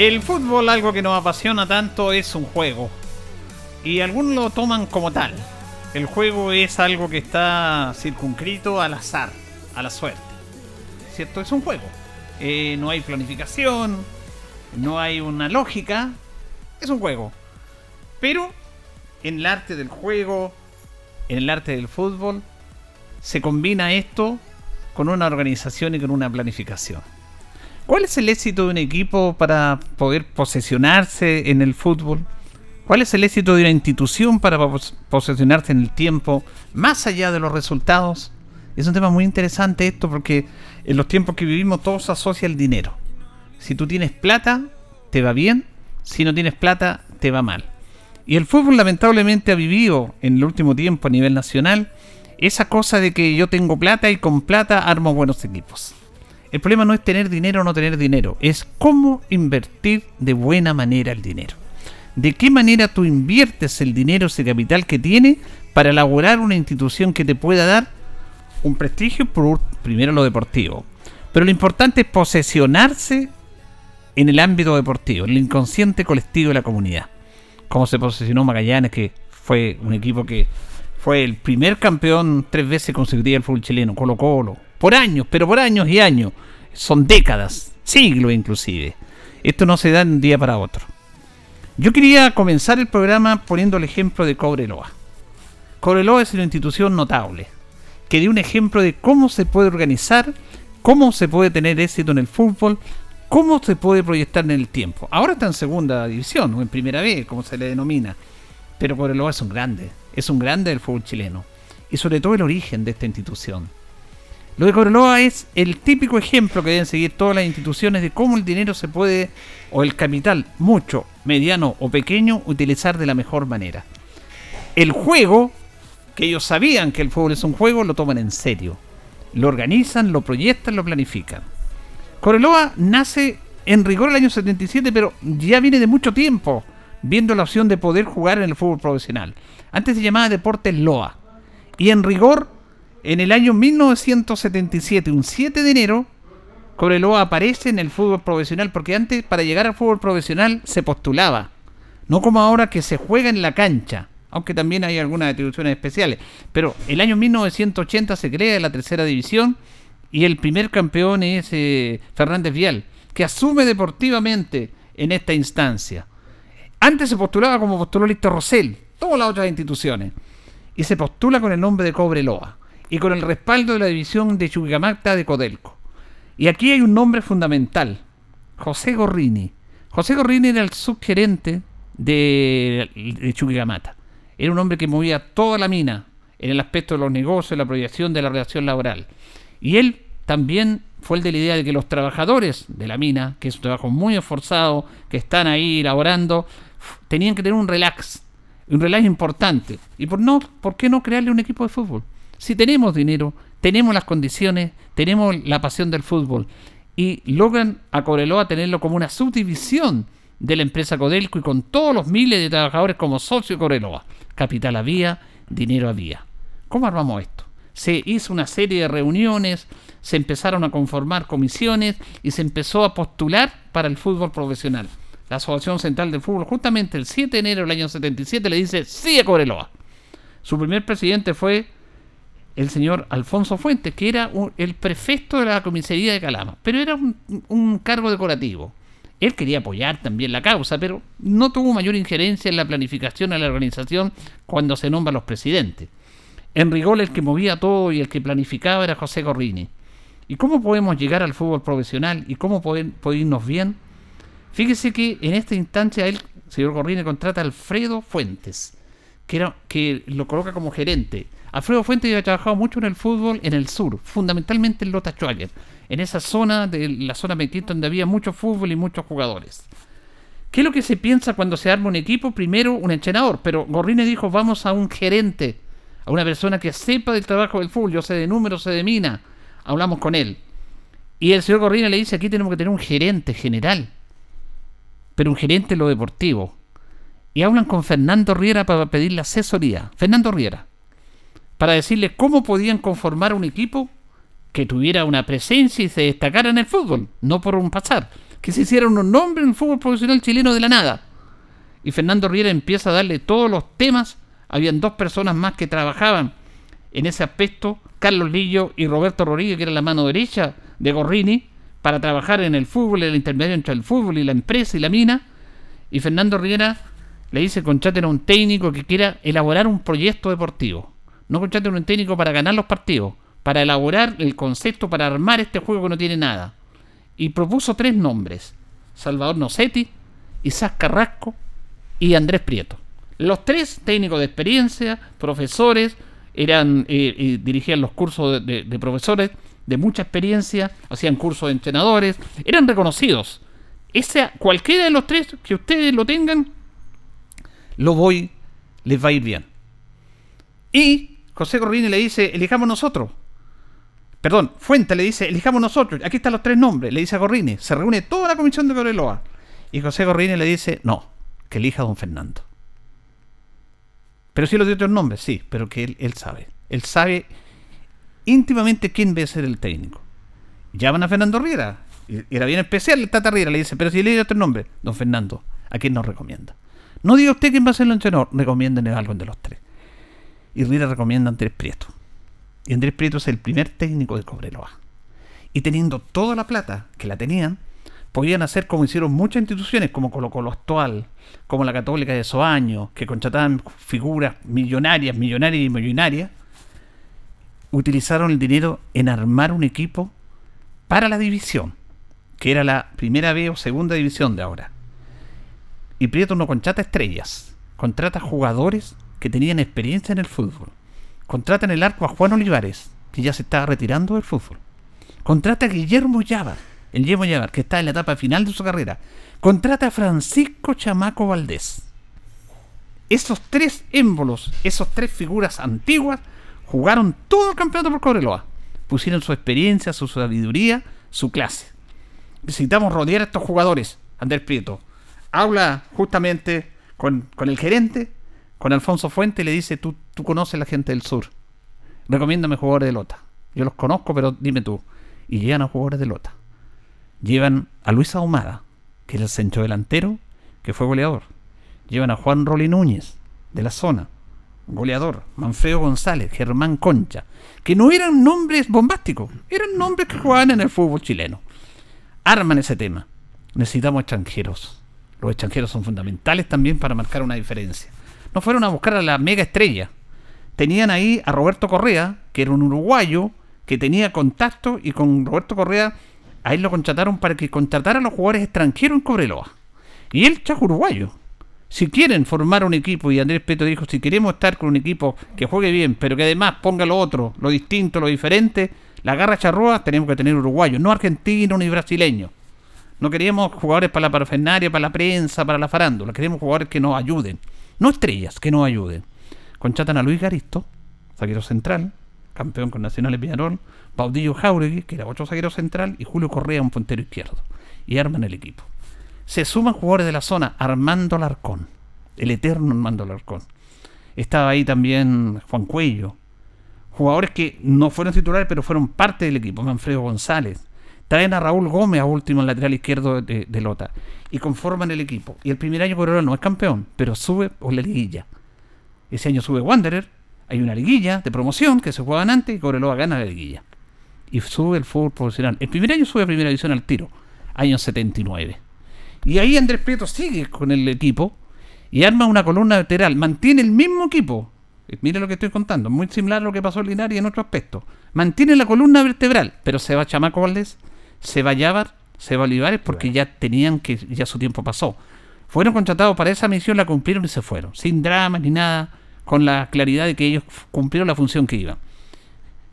El fútbol, algo que nos apasiona tanto, es un juego. Y algunos lo toman como tal. El juego es algo que está circunscrito al azar, a la suerte. ¿Cierto? Es un juego. Eh, no hay planificación, no hay una lógica. Es un juego. Pero en el arte del juego, en el arte del fútbol, se combina esto con una organización y con una planificación. ¿Cuál es el éxito de un equipo para poder posesionarse en el fútbol? ¿Cuál es el éxito de una institución para posesionarse en el tiempo, más allá de los resultados? Es un tema muy interesante esto porque en los tiempos que vivimos todo se asocia al dinero. Si tú tienes plata, te va bien. Si no tienes plata, te va mal. Y el fútbol lamentablemente ha vivido en el último tiempo a nivel nacional esa cosa de que yo tengo plata y con plata armo buenos equipos. El problema no es tener dinero o no tener dinero, es cómo invertir de buena manera el dinero. De qué manera tú inviertes el dinero, ese capital que tiene, para elaborar una institución que te pueda dar un prestigio por primero lo deportivo. Pero lo importante es posesionarse en el ámbito deportivo, en el inconsciente colectivo de la comunidad. Como se posesionó Magallanes, que fue un equipo que fue el primer campeón tres veces consecutiva del fútbol chileno, Colo Colo, por años, pero por años y años. Son décadas, siglos inclusive. Esto no se da de un día para otro. Yo quería comenzar el programa poniendo el ejemplo de Cobreloa. Cobreloa es una institución notable, que dio un ejemplo de cómo se puede organizar, cómo se puede tener éxito en el fútbol, cómo se puede proyectar en el tiempo. Ahora está en segunda división, o en primera B, como se le denomina. Pero Cobreloa es un grande, es un grande del fútbol chileno. Y sobre todo el origen de esta institución. Lo de Cobreloa es el típico ejemplo que deben seguir todas las instituciones de cómo el dinero se puede, o el capital, mucho, mediano o pequeño, utilizar de la mejor manera. El juego, que ellos sabían que el fútbol es un juego, lo toman en serio. Lo organizan, lo proyectan, lo planifican. Cobreloa nace en rigor el año 77, pero ya viene de mucho tiempo viendo la opción de poder jugar en el fútbol profesional. Antes se llamaba Deportes Loa. Y en rigor en el año 1977, un 7 de enero, Cobreloa aparece en el fútbol profesional, porque antes para llegar al fútbol profesional se postulaba, no como ahora que se juega en la cancha, aunque también hay algunas atribuciones especiales. Pero el año 1980 se crea la tercera división y el primer campeón es eh, Fernández Vial, que asume deportivamente en esta instancia. Antes se postulaba como postuló Listo Rosell, todas las otras instituciones, y se postula con el nombre de Cobreloa y con el respaldo de la división de Chuquicamata de Codelco. Y aquí hay un nombre fundamental, José Gorrini. José Gorrini era el subgerente de, de Chuquicamata. Era un hombre que movía toda la mina en el aspecto de los negocios, la proyección de la relación laboral. Y él también fue el de la idea de que los trabajadores de la mina, que es un trabajo muy esforzado, que están ahí laborando, tenían que tener un relax, un relax importante. ¿Y por, no, por qué no crearle un equipo de fútbol? Si tenemos dinero, tenemos las condiciones, tenemos la pasión del fútbol y logran a Cobreloa tenerlo como una subdivisión de la empresa Codelco y con todos los miles de trabajadores como socio Cobreloa. Capital había, dinero había. ¿Cómo armamos esto? Se hizo una serie de reuniones, se empezaron a conformar comisiones y se empezó a postular para el fútbol profesional. La Asociación Central del Fútbol, justamente el 7 de enero del año 77, le dice sí a Cobreloa. Su primer presidente fue el señor Alfonso Fuentes, que era el prefecto de la comisaría de Calama, pero era un, cargo decorativo. Él quería apoyar también la causa, pero no tuvo mayor injerencia en la planificación de la organización cuando se nombran los presidentes. En rigor, el que movía todo y el que planificaba era José Corrini. ¿Y cómo podemos llegar al fútbol profesional y cómo podemos irnos bien? Fíjese que en esta instancia el señor Corrini contrata a Alfredo Fuentes, que, era, que lo coloca como gerente Alfredo Fuentes ha trabajado mucho en el fútbol en el sur, fundamentalmente en Lota Schwager, en esa zona de la zona Mequín donde había mucho fútbol y muchos jugadores. ¿Qué es lo que se piensa cuando se arma un equipo? Primero un entrenador, pero Gorrine dijo vamos a un gerente, a una persona que sepa del trabajo del fútbol, yo sé de números, sé de mina, hablamos con él. Y el señor Gorrine le dice aquí tenemos que tener un gerente general, pero un gerente en lo deportivo. Y hablan con Fernando Riera para pedirle asesoría. Fernando Riera para decirles cómo podían conformar un equipo que tuviera una presencia y se destacara en el fútbol, no por un pasar, que se hiciera un nombre en el fútbol profesional chileno de la nada. Y Fernando Riera empieza a darle todos los temas. Habían dos personas más que trabajaban en ese aspecto, Carlos Lillo y Roberto Rodríguez, que era la mano derecha de Gorrini, para trabajar en el fútbol, el intermedio entre el fútbol y la empresa y la mina. Y Fernando Riera le dice, contraten a un técnico que quiera elaborar un proyecto deportivo. No contraten un técnico para ganar los partidos, para elaborar el concepto, para armar este juego que no tiene nada. Y propuso tres nombres: Salvador Nocetti, Isaac Carrasco y Andrés Prieto. Los tres técnicos de experiencia, profesores, eran eh, eh, dirigían los cursos de, profesores de mucha experiencia, hacían cursos de entrenadores, eran reconocidos. Ese, cualquiera de los tres que ustedes lo tengan, lo voy, les va a ir bien. Y José Corrini le dice, elijamos nosotros. Perdón, Fuente le dice, elijamos nosotros. Aquí están los tres nombres. Le dice a Corrini. Se reúne toda la comisión de Cobreloa. Y José Corrini le dice, no, que elija a don Fernando. Pero sí lo dio otros nombres, sí, pero que él, sabe. Él sabe íntimamente quién debe ser el técnico. Llaman a Fernando Riera. Y era bien especial el Tata Riera. Le dice, pero si le dio otro nombre, don Fernando, ¿a quién nos recomienda? No diga usted quién va a ser el entrenador, recomienden a alguien de los tres y Riera recomienda a Andrés Prieto. Y Andrés Prieto es el primer técnico de Cobreloa. Y teniendo toda la plata que la tenían, podían hacer como hicieron muchas instituciones, como Colo Colo actual, como la Católica de esos años, que contrataban figuras millonarias, millonarias y millonarias, utilizaron el dinero en armar un equipo para la división, que era la primera vez o segunda división de ahora. Y Prieto no contrata estrellas, contrata jugadores que tenían experiencia en el fútbol. Contrata en el arco a Juan Olivares, que ya se estaba retirando del fútbol. Contrata a Guillermo Llavar, el Guillermo Llavar, que está en la etapa final de su carrera. Contrata a Francisco Chamaco Valdés. Esos tres émbolos, esos tres figuras antiguas, jugaron todo el campeonato por Cobreloa. Pusieron su experiencia, su sabiduría, su clase. Necesitamos rodear a estos jugadores, Andrés Prieto. Habla justamente con, con el gerente, con Alfonso Fuente, le dice, tú, tú conoces a la gente del sur. Recomiéndame jugadores de Lota. Yo los conozco, pero dime tú. Y llegan a jugadores de Lota. Llevan a Luis Ahumada, que es el centro delantero, que fue goleador. Llevan a Juan Roli Núñez, de la zona, goleador. Manfredo González, Germán Concha, que no eran nombres bombásticos, eran nombres que jugaban en el fútbol chileno. Arman ese tema. Necesitamos extranjeros. Los extranjeros son fundamentales también para marcar una diferencia. No fueron a buscar a la mega estrella. Tenían ahí a Roberto Correa, que era un uruguayo que tenía contacto y con Roberto Correa a él lo contrataron para que contratara a los jugadores extranjeros en Cobreloa. Y él es uruguayo. Si quieren formar un equipo, y Andrés Peto dijo, si queremos estar con un equipo que juegue bien, pero que además ponga lo otro, lo distinto, lo diferente, la garra charrúa, tenemos que tener uruguayos, no argentinos ni brasileños. No queríamos jugadores para la parafernaria, para la prensa, para la farándula. Queremos jugadores que nos ayuden. No estrellas, que nos ayuden. Contratan a Luis Garisto, zaguero central, campeón con Nacional de Baudillo Jauregui, que era otro zaguero central, y Julio Correa, un puntero izquierdo. Y arman el equipo. Se suman jugadores de la zona, Armando Larcón, el eterno Armando Larcón. Estaba ahí también Juan Cuello. Jugadores que no fueron titulares, pero fueron parte del equipo. Manfredo González. Traen a Raúl Gómez a último, el lateral izquierdo de, de Lota. Y conforman el equipo. Y el primer año Cobreloa no es campeón, pero sube por la liguilla. Ese año sube Wanderer. Hay una liguilla de promoción que se juegan antes y Cobreloa gana la liguilla. Y sube el fútbol profesional. El primer año sube a primera división al tiro. Año 79. Y ahí Andrés Prieto sigue con el equipo y arma una columna lateral. Mantiene el mismo equipo. Eh, Mire lo que estoy contando. Muy similar a lo que pasó en Linares en otro aspecto. Mantiene la columna vertebral. Pero se va Chamaco Valdés, se va se va Olivares porque ya tenían que, ya su tiempo pasó. Fueron contratados para esa misión, la cumplieron y se fueron. Sin dramas ni nada. Con la claridad de que ellos cumplieron la función que iban.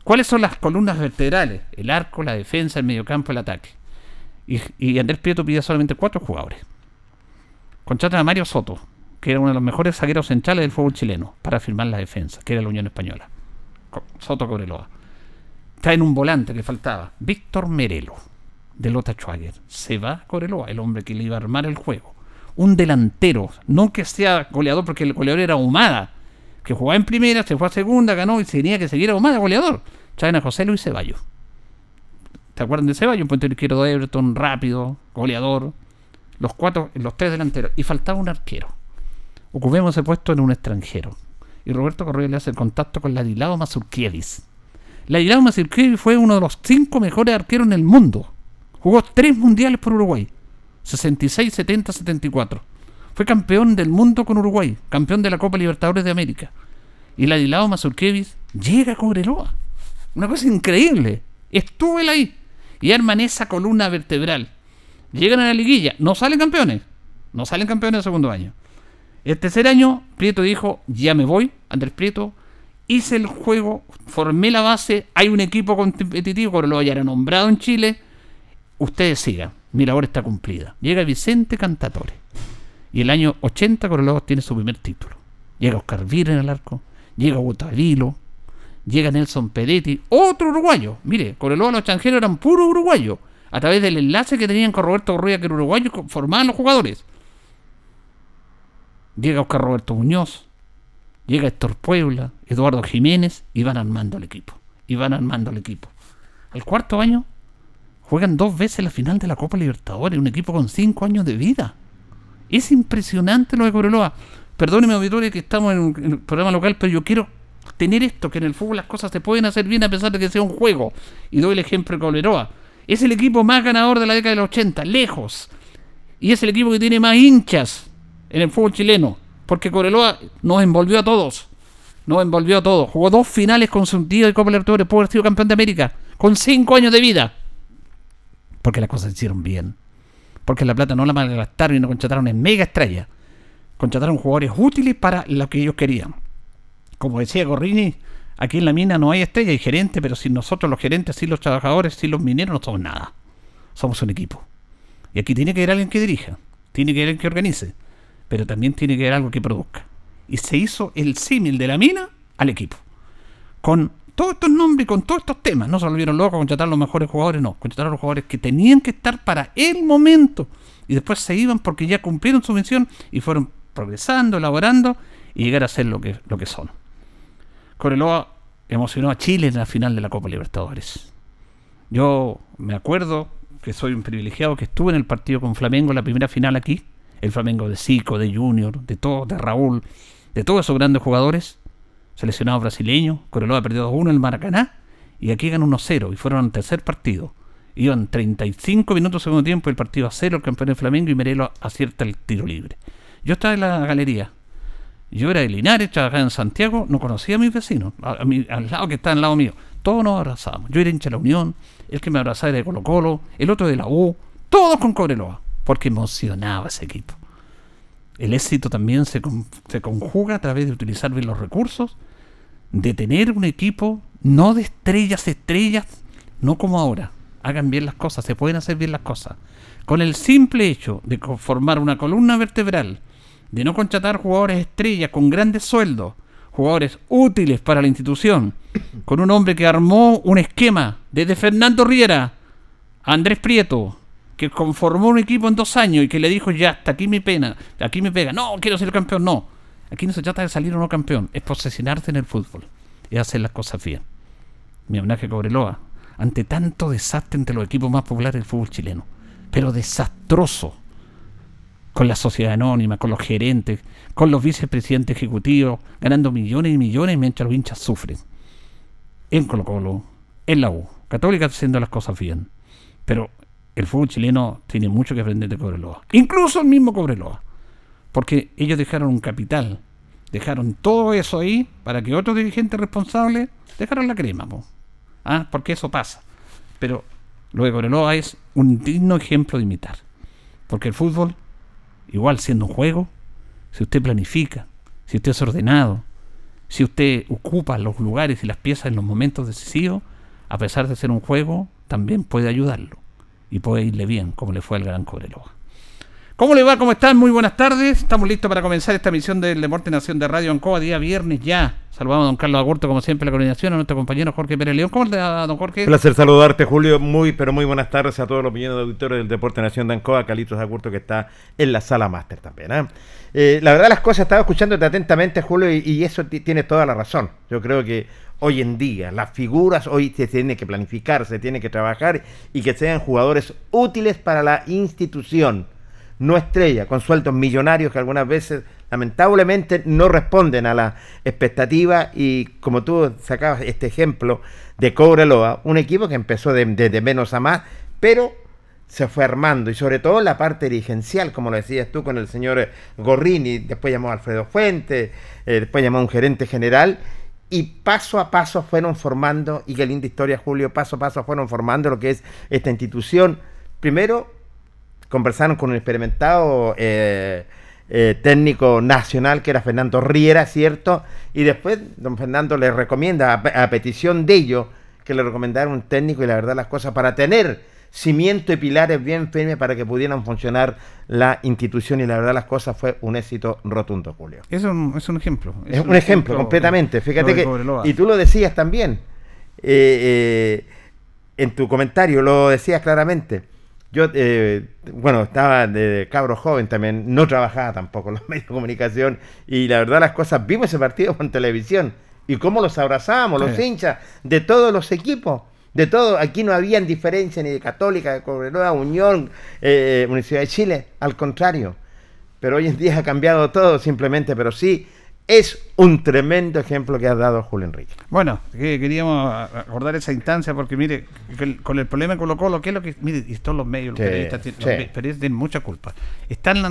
¿Cuáles son las columnas vertebrales? El arco, la defensa, el mediocampo, el ataque. Y, y Andrés Prieto pide solamente cuatro jugadores. Contratan a Mario Soto, que era uno de los mejores zagueros centrales del fútbol chileno, para firmar la defensa, que era la Unión Española. Soto Cobreloa. Traen un volante que faltaba, Víctor Merelo, de Lota Schwager. Se va a Cobreloa, el hombre que le iba a armar el juego. Un delantero, no que sea goleador, porque el goleador era Humada, que jugaba en primera, se fue a segunda, ganó y tenía que seguir a Humada, goleador. Traen a José Luis Ceballos. ¿Te acuerdan de Ceballos? Un puntero izquierdo de Everton, rápido, goleador. Los cuatro, los tres delanteros. Y faltaba un arquero. Ocupemos ese puesto en un extranjero. Y Roberto Correa le hace el contacto con Ladilao Mazurkiewicz. Ladilao Mazurkiewicz fue uno de los cinco mejores arqueros en el mundo. Jugó tres mundiales por Uruguay. 66, 70, 74. Fue campeón del mundo con Uruguay. Campeón de la Copa Libertadores de América. Y Ladilao Mazurkiewicz llega a Cobreloa. Una cosa increíble. Estuvo él ahí. Y arman esa columna vertebral. Llegan a la liguilla. No salen campeones. No salen campeones el segundo año. El tercer año, Prieto dijo, ya me voy, Andrés Prieto. Hice el juego, formé la base, hay un equipo competitivo, Cobreloa ya era nombrado en Chile. Ustedes sigan, mi labor está cumplida. Llega Vicente Cantatore. Y el año 80 Cobreloa tiene su primer título. Llega Oscar Vira en el arco, llega Gutavilo, llega Nelson Peretti, otro uruguayo. Mire, Cobreloa los extranjeros eran puro uruguayo. A través del enlace que tenían con Roberto Correa, que era uruguayo, formaban los jugadores. Llega Oscar Roberto Muñoz, llega Héctor Puebla, Eduardo Jiménez y van armando el equipo. Y van armando el equipo. Al cuarto año juegan dos veces la final de la Copa Libertadores, un equipo con cinco años de vida. Es impresionante lo de Cobreloa. Perdóneme, auditores, que estamos en un, programa local, pero yo quiero tener esto, que en el fútbol las cosas se pueden hacer bien a pesar de que sea un juego. Y doy el ejemplo de Cobreloa. Es el equipo más ganador de la década de los 80, lejos. Y es el equipo que tiene más hinchas en el fútbol chileno. Porque Cobreloa nos envolvió a todos. Nos envolvió a todos. Jugó dos finales consecutivas de Copa Libertadores. Pudo haber sido campeón de América. Con cinco años de vida. Porque las cosas se hicieron bien. Porque la plata no la malgastaron y no contrataron en mega estrella. Contrataron jugadores útiles para lo que ellos querían. Como decía Gorrini, aquí en la mina no hay estrella, hay gerente, pero sin nosotros los gerentes, sin los trabajadores, sin los mineros, no somos nada. Somos un equipo. Y aquí tiene que haber alguien que dirija, tiene que haber alguien que organice, pero también tiene que haber algo que produzca. Y se hizo el símil de la mina al equipo. Con todos estos nombres, con todos estos temas. No se volvieron locos a contratar a los mejores jugadores, no. Contrataron a los jugadores que tenían que estar para el momento. Y después se iban porque ya cumplieron su misión y fueron progresando, elaborando y llegar a ser lo que, lo que son. Coreloa emocionó a Chile en la final de la Copa Libertadores. Yo me acuerdo que soy un privilegiado que estuve en el partido con Flamengo, la primera final aquí. El Flamengo de Zico, de Junior, de todo, de Raúl, de todos esos grandes jugadores. Seleccionado brasileño. Coreloa perdió 2-1 en el Maracaná. Y aquí ganó 1-0 y fueron al tercer partido. Iban 35 minutos segundo tiempo, el partido a cero, el campeón de Flamengo y Merelo acierta el tiro libre. Yo estaba en la galería. Yo era de Linares, trabajaba en Santiago, no conocía a mis vecinos, a, mi, al lado que está al lado mío. Todos nos abrazábamos. Yo era hincha de la Unión, el que me abrazaba era de Colo Colo, el otro de la U, todos con Cobreloa, porque emocionaba ese equipo. El éxito también se, se conjuga a través de utilizar bien los recursos, de tener un equipo no de estrellas, estrellas, no como ahora. Hagan bien las cosas, se pueden hacer bien las cosas. Con el simple hecho de formar una columna vertebral, de no contratar jugadores estrellas con grandes sueldos, jugadores útiles para la institución, con un hombre que armó un esquema desde Fernando Riera a Andrés Prieto, que conformó un equipo en dos años y que le dijo ya, hasta aquí mi pena, aquí me pega, no, quiero ser campeón, no. Aquí no se trata de salir o no campeón, es posesionarse en el fútbol y hacer las cosas bien. Mi homenaje a Cobreloa, ante tanto desastre entre los equipos más populares del fútbol chileno, pero desastroso con la sociedad anónima, con los gerentes, con los vicepresidentes ejecutivos, ganando millones y millones mientras los hinchas sufren. En Colo Colo, en la U, Católica haciendo las cosas bien. Pero el fútbol chileno tiene mucho que aprender de Cobreloa. Incluso el mismo Cobreloa. Porque ellos dejaron un capital, dejaron todo eso ahí para que otros dirigentes responsables dejaron la crema. ¿Ah? Porque eso pasa. Pero lo de Cobreloa es un digno ejemplo de imitar. Porque el fútbol igual siendo un juego, si usted planifica, si usted es ordenado, si usted ocupa los lugares y las piezas en los momentos decisivos, a pesar de ser un juego, también puede ayudarlo y puede irle bien, como le fue al Gran Cobreloa. ¿Cómo le va? ¿Cómo están? Muy buenas tardes. Estamos listos para comenzar esta emisión del Deporte Nación de Radio Ancoa, día viernes ya. Saludamos a don Carlos Agurto, como siempre, la coordinación, a nuestro compañero Jorge Pérez León. ¿Cómo va, don Jorge? Placer saludarte, Julio. Muy, pero muy buenas tardes a todos los millones de auditores del Deporte Nación de Ancoa, Calitos Agurto, que está en la sala máster también. ¿eh? Eh, la verdad, las cosas, estaba escuchándote atentamente, Julio, y, y eso tiene toda la razón. Yo creo que hoy en día. Las figuras hoy se tiene que planificar, se tiene que trabajar y que sean jugadores útiles para la institución no estrella, con sueldos millonarios que algunas veces lamentablemente no responden a la expectativa y como tú sacabas este ejemplo de Cobreloa, un equipo que empezó de, menos a más, pero se fue armando. Y sobre todo la parte dirigencial, como lo decías tú con el señor Gorrini, después llamó a Alfredo Fuentes, eh, después llamó a un gerente general y paso a paso fueron formando, y qué linda historia Julio, paso a paso fueron formando lo que es esta institución, primero conversaron con un experimentado eh, eh, técnico nacional que era Fernando Riera, ¿cierto? Y después don Fernando le recomienda, a, petición de ellos, que le recomendaron un técnico y la verdad las cosas para tener cimiento y pilares bien firmes para que pudieran funcionar la institución y la verdad las cosas fue un éxito rotundo, Julio. Es un, es un ejemplo. Es, un, ejemplo, completamente. Fíjate que... Y tú lo decías también. Eh, en tu comentario lo decías claramente yo, eh, bueno, estaba de cabro joven también, no trabajaba tampoco en los medios de comunicación y la verdad las cosas, vimos ese partido con televisión y cómo los abrazábamos, los hinchas de todos los equipos, de todo, aquí no había diferencia ni de Católica, de Cobreloa, Unión, eh, Universidad de Chile, al contrario, pero hoy en día ha cambiado todo simplemente, pero sí es un tremendo ejemplo que ha dado Julio Enrique. Bueno, que queríamos acordar esa instancia porque mire, con- con el problema de Colo Colo, ¿qué es lo que... Mire, y todos los medios, los Sí, periodistas, tienen- sí. los periodistas tienen mucha culpa. Están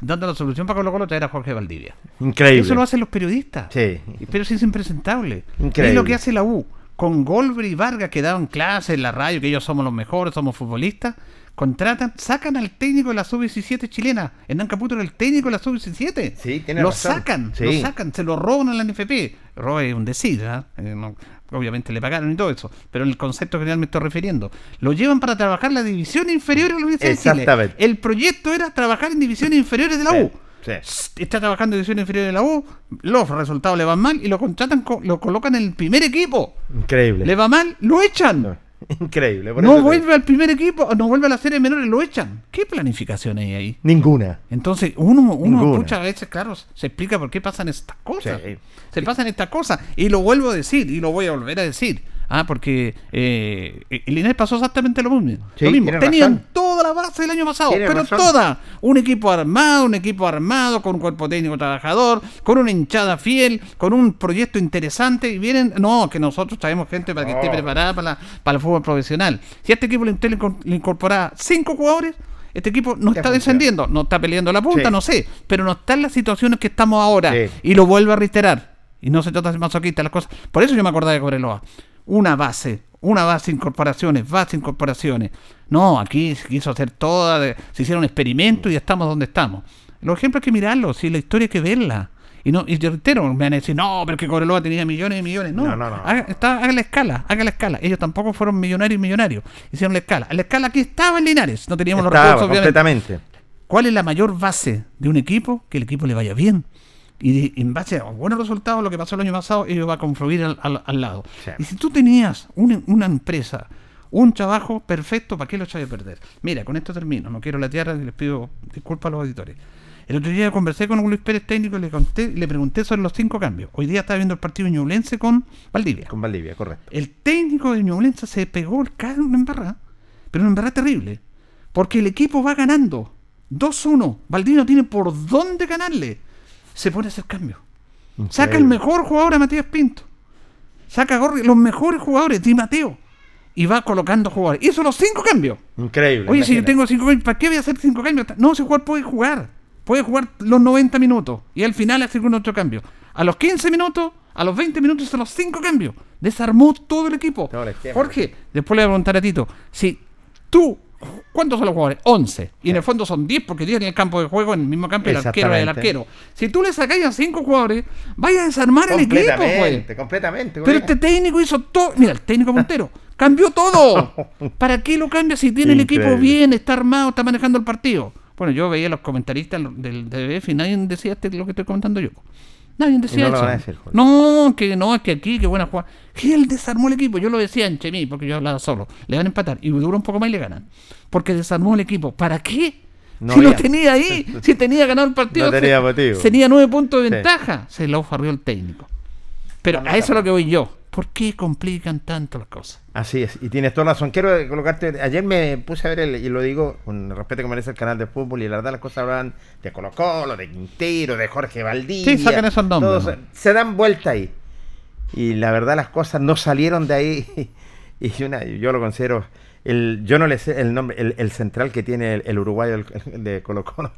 dando la solución para Colo Colo traer a Jorge Valdivia. Increíble. Eso lo hacen los periodistas. Sí. Pero sí es impresentable. Increíble. Es lo que hace la U. Con Golver y Vargas que daban clases en la radio, que ellos somos los mejores, somos futbolistas. Contratan, sacan al técnico de la sub-17 chilena. Hernán Caputo era el técnico de la sub-17. Sí, tiene Lo razón. sacan, Sí. lo sacan, se lo roban a la NFP. Robo es un decir, ¿ah? Eh, no- obviamente le pagaron y todo eso, pero en el concepto general me estoy refiriendo. Lo llevan para trabajar la división inferior de la Universidad de Chile. Exactamente. El proyecto era trabajar en divisiones inferiores de la U Sí, sí. está trabajando en división inferior de la U, los resultados le van mal y lo contratan, co- lo colocan en el primer equipo. Increíble. Le va mal, lo echan. Increíble. por No vuelve al primer equipo, no vuelve a la serie menores, lo echan. ¿Qué planificación hay ahí? Ninguna. Entonces, uno, uno muchas veces, claro, se explica por qué pasan estas cosas. Sí. Se pasan estas cosas. Y lo vuelvo a decir, y lo voy a volver a decir. Ah, porque eh, el Inés pasó exactamente lo mismo. Sí, lo mismo. Tenían razón. toda la base del año pasado, pero razón. toda. Un equipo armado, un equipo armado, con un cuerpo técnico trabajador, con una hinchada fiel, con un proyecto interesante. Y vienen, no, que nosotros traemos gente para que esté No. preparada para, la- para el fútbol profesional. Si a este equipo le, le incor- le incorpora cinco jugadores, este equipo no está descendiendo, no está peleando la punta, Sí. no sé, pero no está en las situaciones que estamos ahora. Sí. Y lo vuelvo a reiterar. Y no se trata de masoquista las cosas. Por eso yo me acordaba de Cobreloa. Una base, una base, incorporaciones, base, incorporaciones. No, aquí se quiso hacer toda, de- se hicieron experimentos y estamos donde estamos. Los ejemplos hay que mirarlos, si la historia hay que verla. Y no, y yo reitero, me van a decir, no, pero que Cobreloa tenía millones y millones. No, No, no, no. Haga, está, haga la escala, haga la escala. Ellos tampoco fueron millonarios y millonarios. Hicieron la escala. La escala aquí estaba en Linares. No teníamos los recursos, obviamente. completamente. ¿Cuál es la mayor base de un equipo? Que el equipo le vaya bien. Y en base a buenos resultados, lo que pasó el año pasado, ello va a confluir al, al- al lado. Sí. Y si tú tenías una, una empresa, un trabajo perfecto, ¿para qué lo echáis a perder? Mira, con esto termino. No quiero latear y les pido disculpas a los auditores. El otro día conversé con un Luis Pérez técnico y le, conté, le pregunté sobre los cinco cambios. Hoy día estaba viendo el partido ñublense con Valdivia. Con Valdivia, correcto. El técnico de Ñublense se pegó el cara en una embarrada, pero una embarrada terrible. Porque el equipo va ganando 2-1. Valdivia no tiene por dónde ganarle. Se pone a hacer cambio. Saca el mejor jugador a Matías Pinto. Saca a Gorri- los mejores jugadores, Di Mateo. Y va colocando jugadores. Hizo los cinco cambios. Increíble. Oye, si yo tengo cinco cambios, ¿para qué voy a hacer cinco cambios? No, ese jugador puede jugar. Puede jugar los 90 minutos. Y al final hace un otro cambio. A los 15 minutos, a los 20 minutos hizo los cinco cambios. Desarmó todo el equipo. Todo el esquema. Jorge, después le voy a preguntar a Tito. Si tú, ¿cuántos son los jugadores? 11. Y en el fondo son 10 porque 10 en el campo de juego, en el mismo campo, el arquero es el arquero. Si tú le sacáis a cinco jugadores, vaya a desarmar el equipo, pues. Completamente, completamente. Pero este técnico hizo todo. Mira, el técnico Montero cambió todo. ¿Para qué lo cambia si tiene el equipo bien, está armado, está manejando el partido? Bueno, yo veía a los comentaristas del DBF y nadie decía este, lo que estoy comentando yo. Nadie decía no lo eso. van a decir, Jorge. no, que no, es que aquí, que buena jugada. Que él desarmó el equipo. Yo lo decía en Chemí, porque yo hablaba solo. Le van a empatar y dura un poco más y le ganan. Porque desarmó el equipo. ¿Para qué? No si lo tenía ahí, si tenía ganado el partido. No tenía se- motivo. Tenía nueve puntos de Sí. ventaja. Se lo farrió el técnico. Pero a eso es lo que voy yo. ¿Por qué complican tanto las cosas? Así es, y tienes toda la razón. Quiero colocarte. Ayer me puse a ver, el, y lo digo con el respeto que merece el canal de fútbol, y la verdad las cosas hablan de Colo Colo, de Quintero, de Jorge Valdivia. Sí, sacan esos nombres, todos, ¿no? Se dan vuelta ahí. Y la verdad las cosas no salieron de ahí. Y una, yo lo considero. El, yo no le sé el nombre, el, el central que tiene el, el uruguayo de Colo Colo,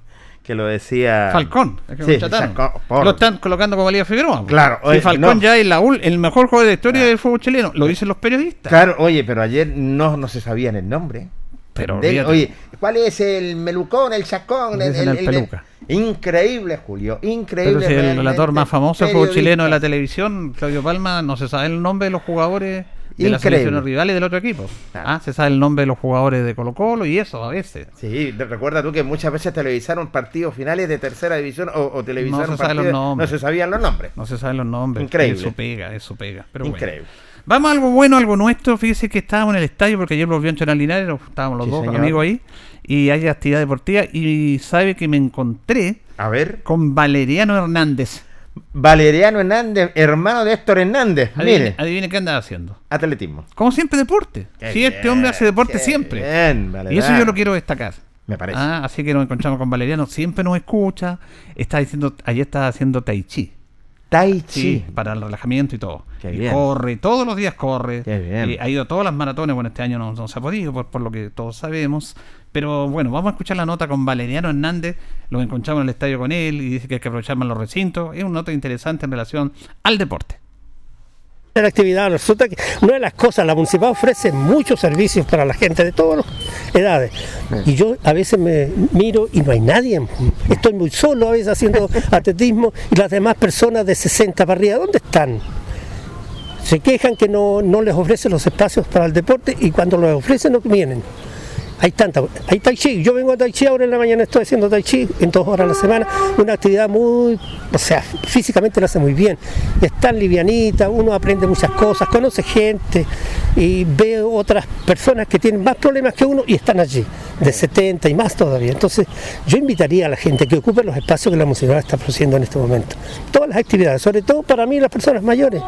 que lo decía. Falcón. es que Sí, lo chataron. Falcón, por- Lo están colocando como Valía Figueroa. pues. Claro, oye, Falcón no. ya es la ul- el mejor jugador de la historia del fútbol chileno. Lo dicen los periodistas. Claro, oye, pero ayer no, no se sabían el nombre. Pero olvídate. oye, ¿cuál es el melucón, el chacón? El, peluca. Increíble, Julio, increíble. Pero si el relator más famoso del fútbol chileno de la televisión, Claudio Palma, no se sabe el nombre de los jugadores de las selecciones rivales del otro equipo. Claro. Ah, se sabe el nombre de los jugadores de Colo Colo y eso a veces. Sí, recuerda tú que muchas veces televisaron partidos finales de tercera división o, o televisaron No se saben los partidos- nombres. no se sabían los nombres. No se saben los nombres. Increíble. Es su pega, es su pega. Pero bueno. Increíble. Vamos a algo bueno, algo nuestro. Fíjese que estábamos en el estadio porque ayer volvió a entrenar Linares, estábamos los Sí, dos señor. amigos ahí. Y hay actividad deportiva. Y sabe que me encontré A ver, con Valeriano Hernández. Valeriano Hernández, hermano de Héctor Hernández. Adivine, Mire, adivine qué andaba haciendo. atletismo. Como siempre, deporte. Qué Si este hombre hace deporte siempre. bien, y eso yo lo quiero destacar. Me parece. Ah, así que nos encontramos con Valeriano. Siempre nos escucha. Está diciendo, ayer estaba haciendo Tai Chi. Tai Chi. Sí, para el relajamiento y todo. Qué Y bien. corre, todos los días corre. Qué bien. Eh, ha ido a todas las maratones, bueno, este año no, no se ha podido, por, por lo que todos sabemos. Pero bueno, vamos a escuchar la nota con Valeriano Hernández. Lo encontramos en el estadio con él y dice que hay que aprovechar más los recintos. Es una nota interesante en relación al deporte. la actividad. Resulta que una de las cosas, la municipalidad ofrece muchos servicios para la gente de todas las edades. Y yo a veces me miro y no hay nadie. Estoy muy solo a veces haciendo atletismo y las demás personas de 60 para arriba, ¿dónde están? Se quejan que no, no les ofrecen los espacios para el deporte y cuando los ofrecen no vienen. Hay tanta, hay tai chi, yo vengo a tai chi ahora en la mañana estoy haciendo tai chi en dos horas a la semana, una actividad muy, o sea, físicamente lo hace muy bien, es tan livianita, uno aprende muchas cosas, conoce gente y ve otras personas que tienen más problemas que uno y están allí, de 70 y más todavía. Entonces yo invitaría a la gente que ocupe los espacios que la municipalidad está ofreciendo en este momento. Todas las actividades, sobre todo para mí las personas mayores.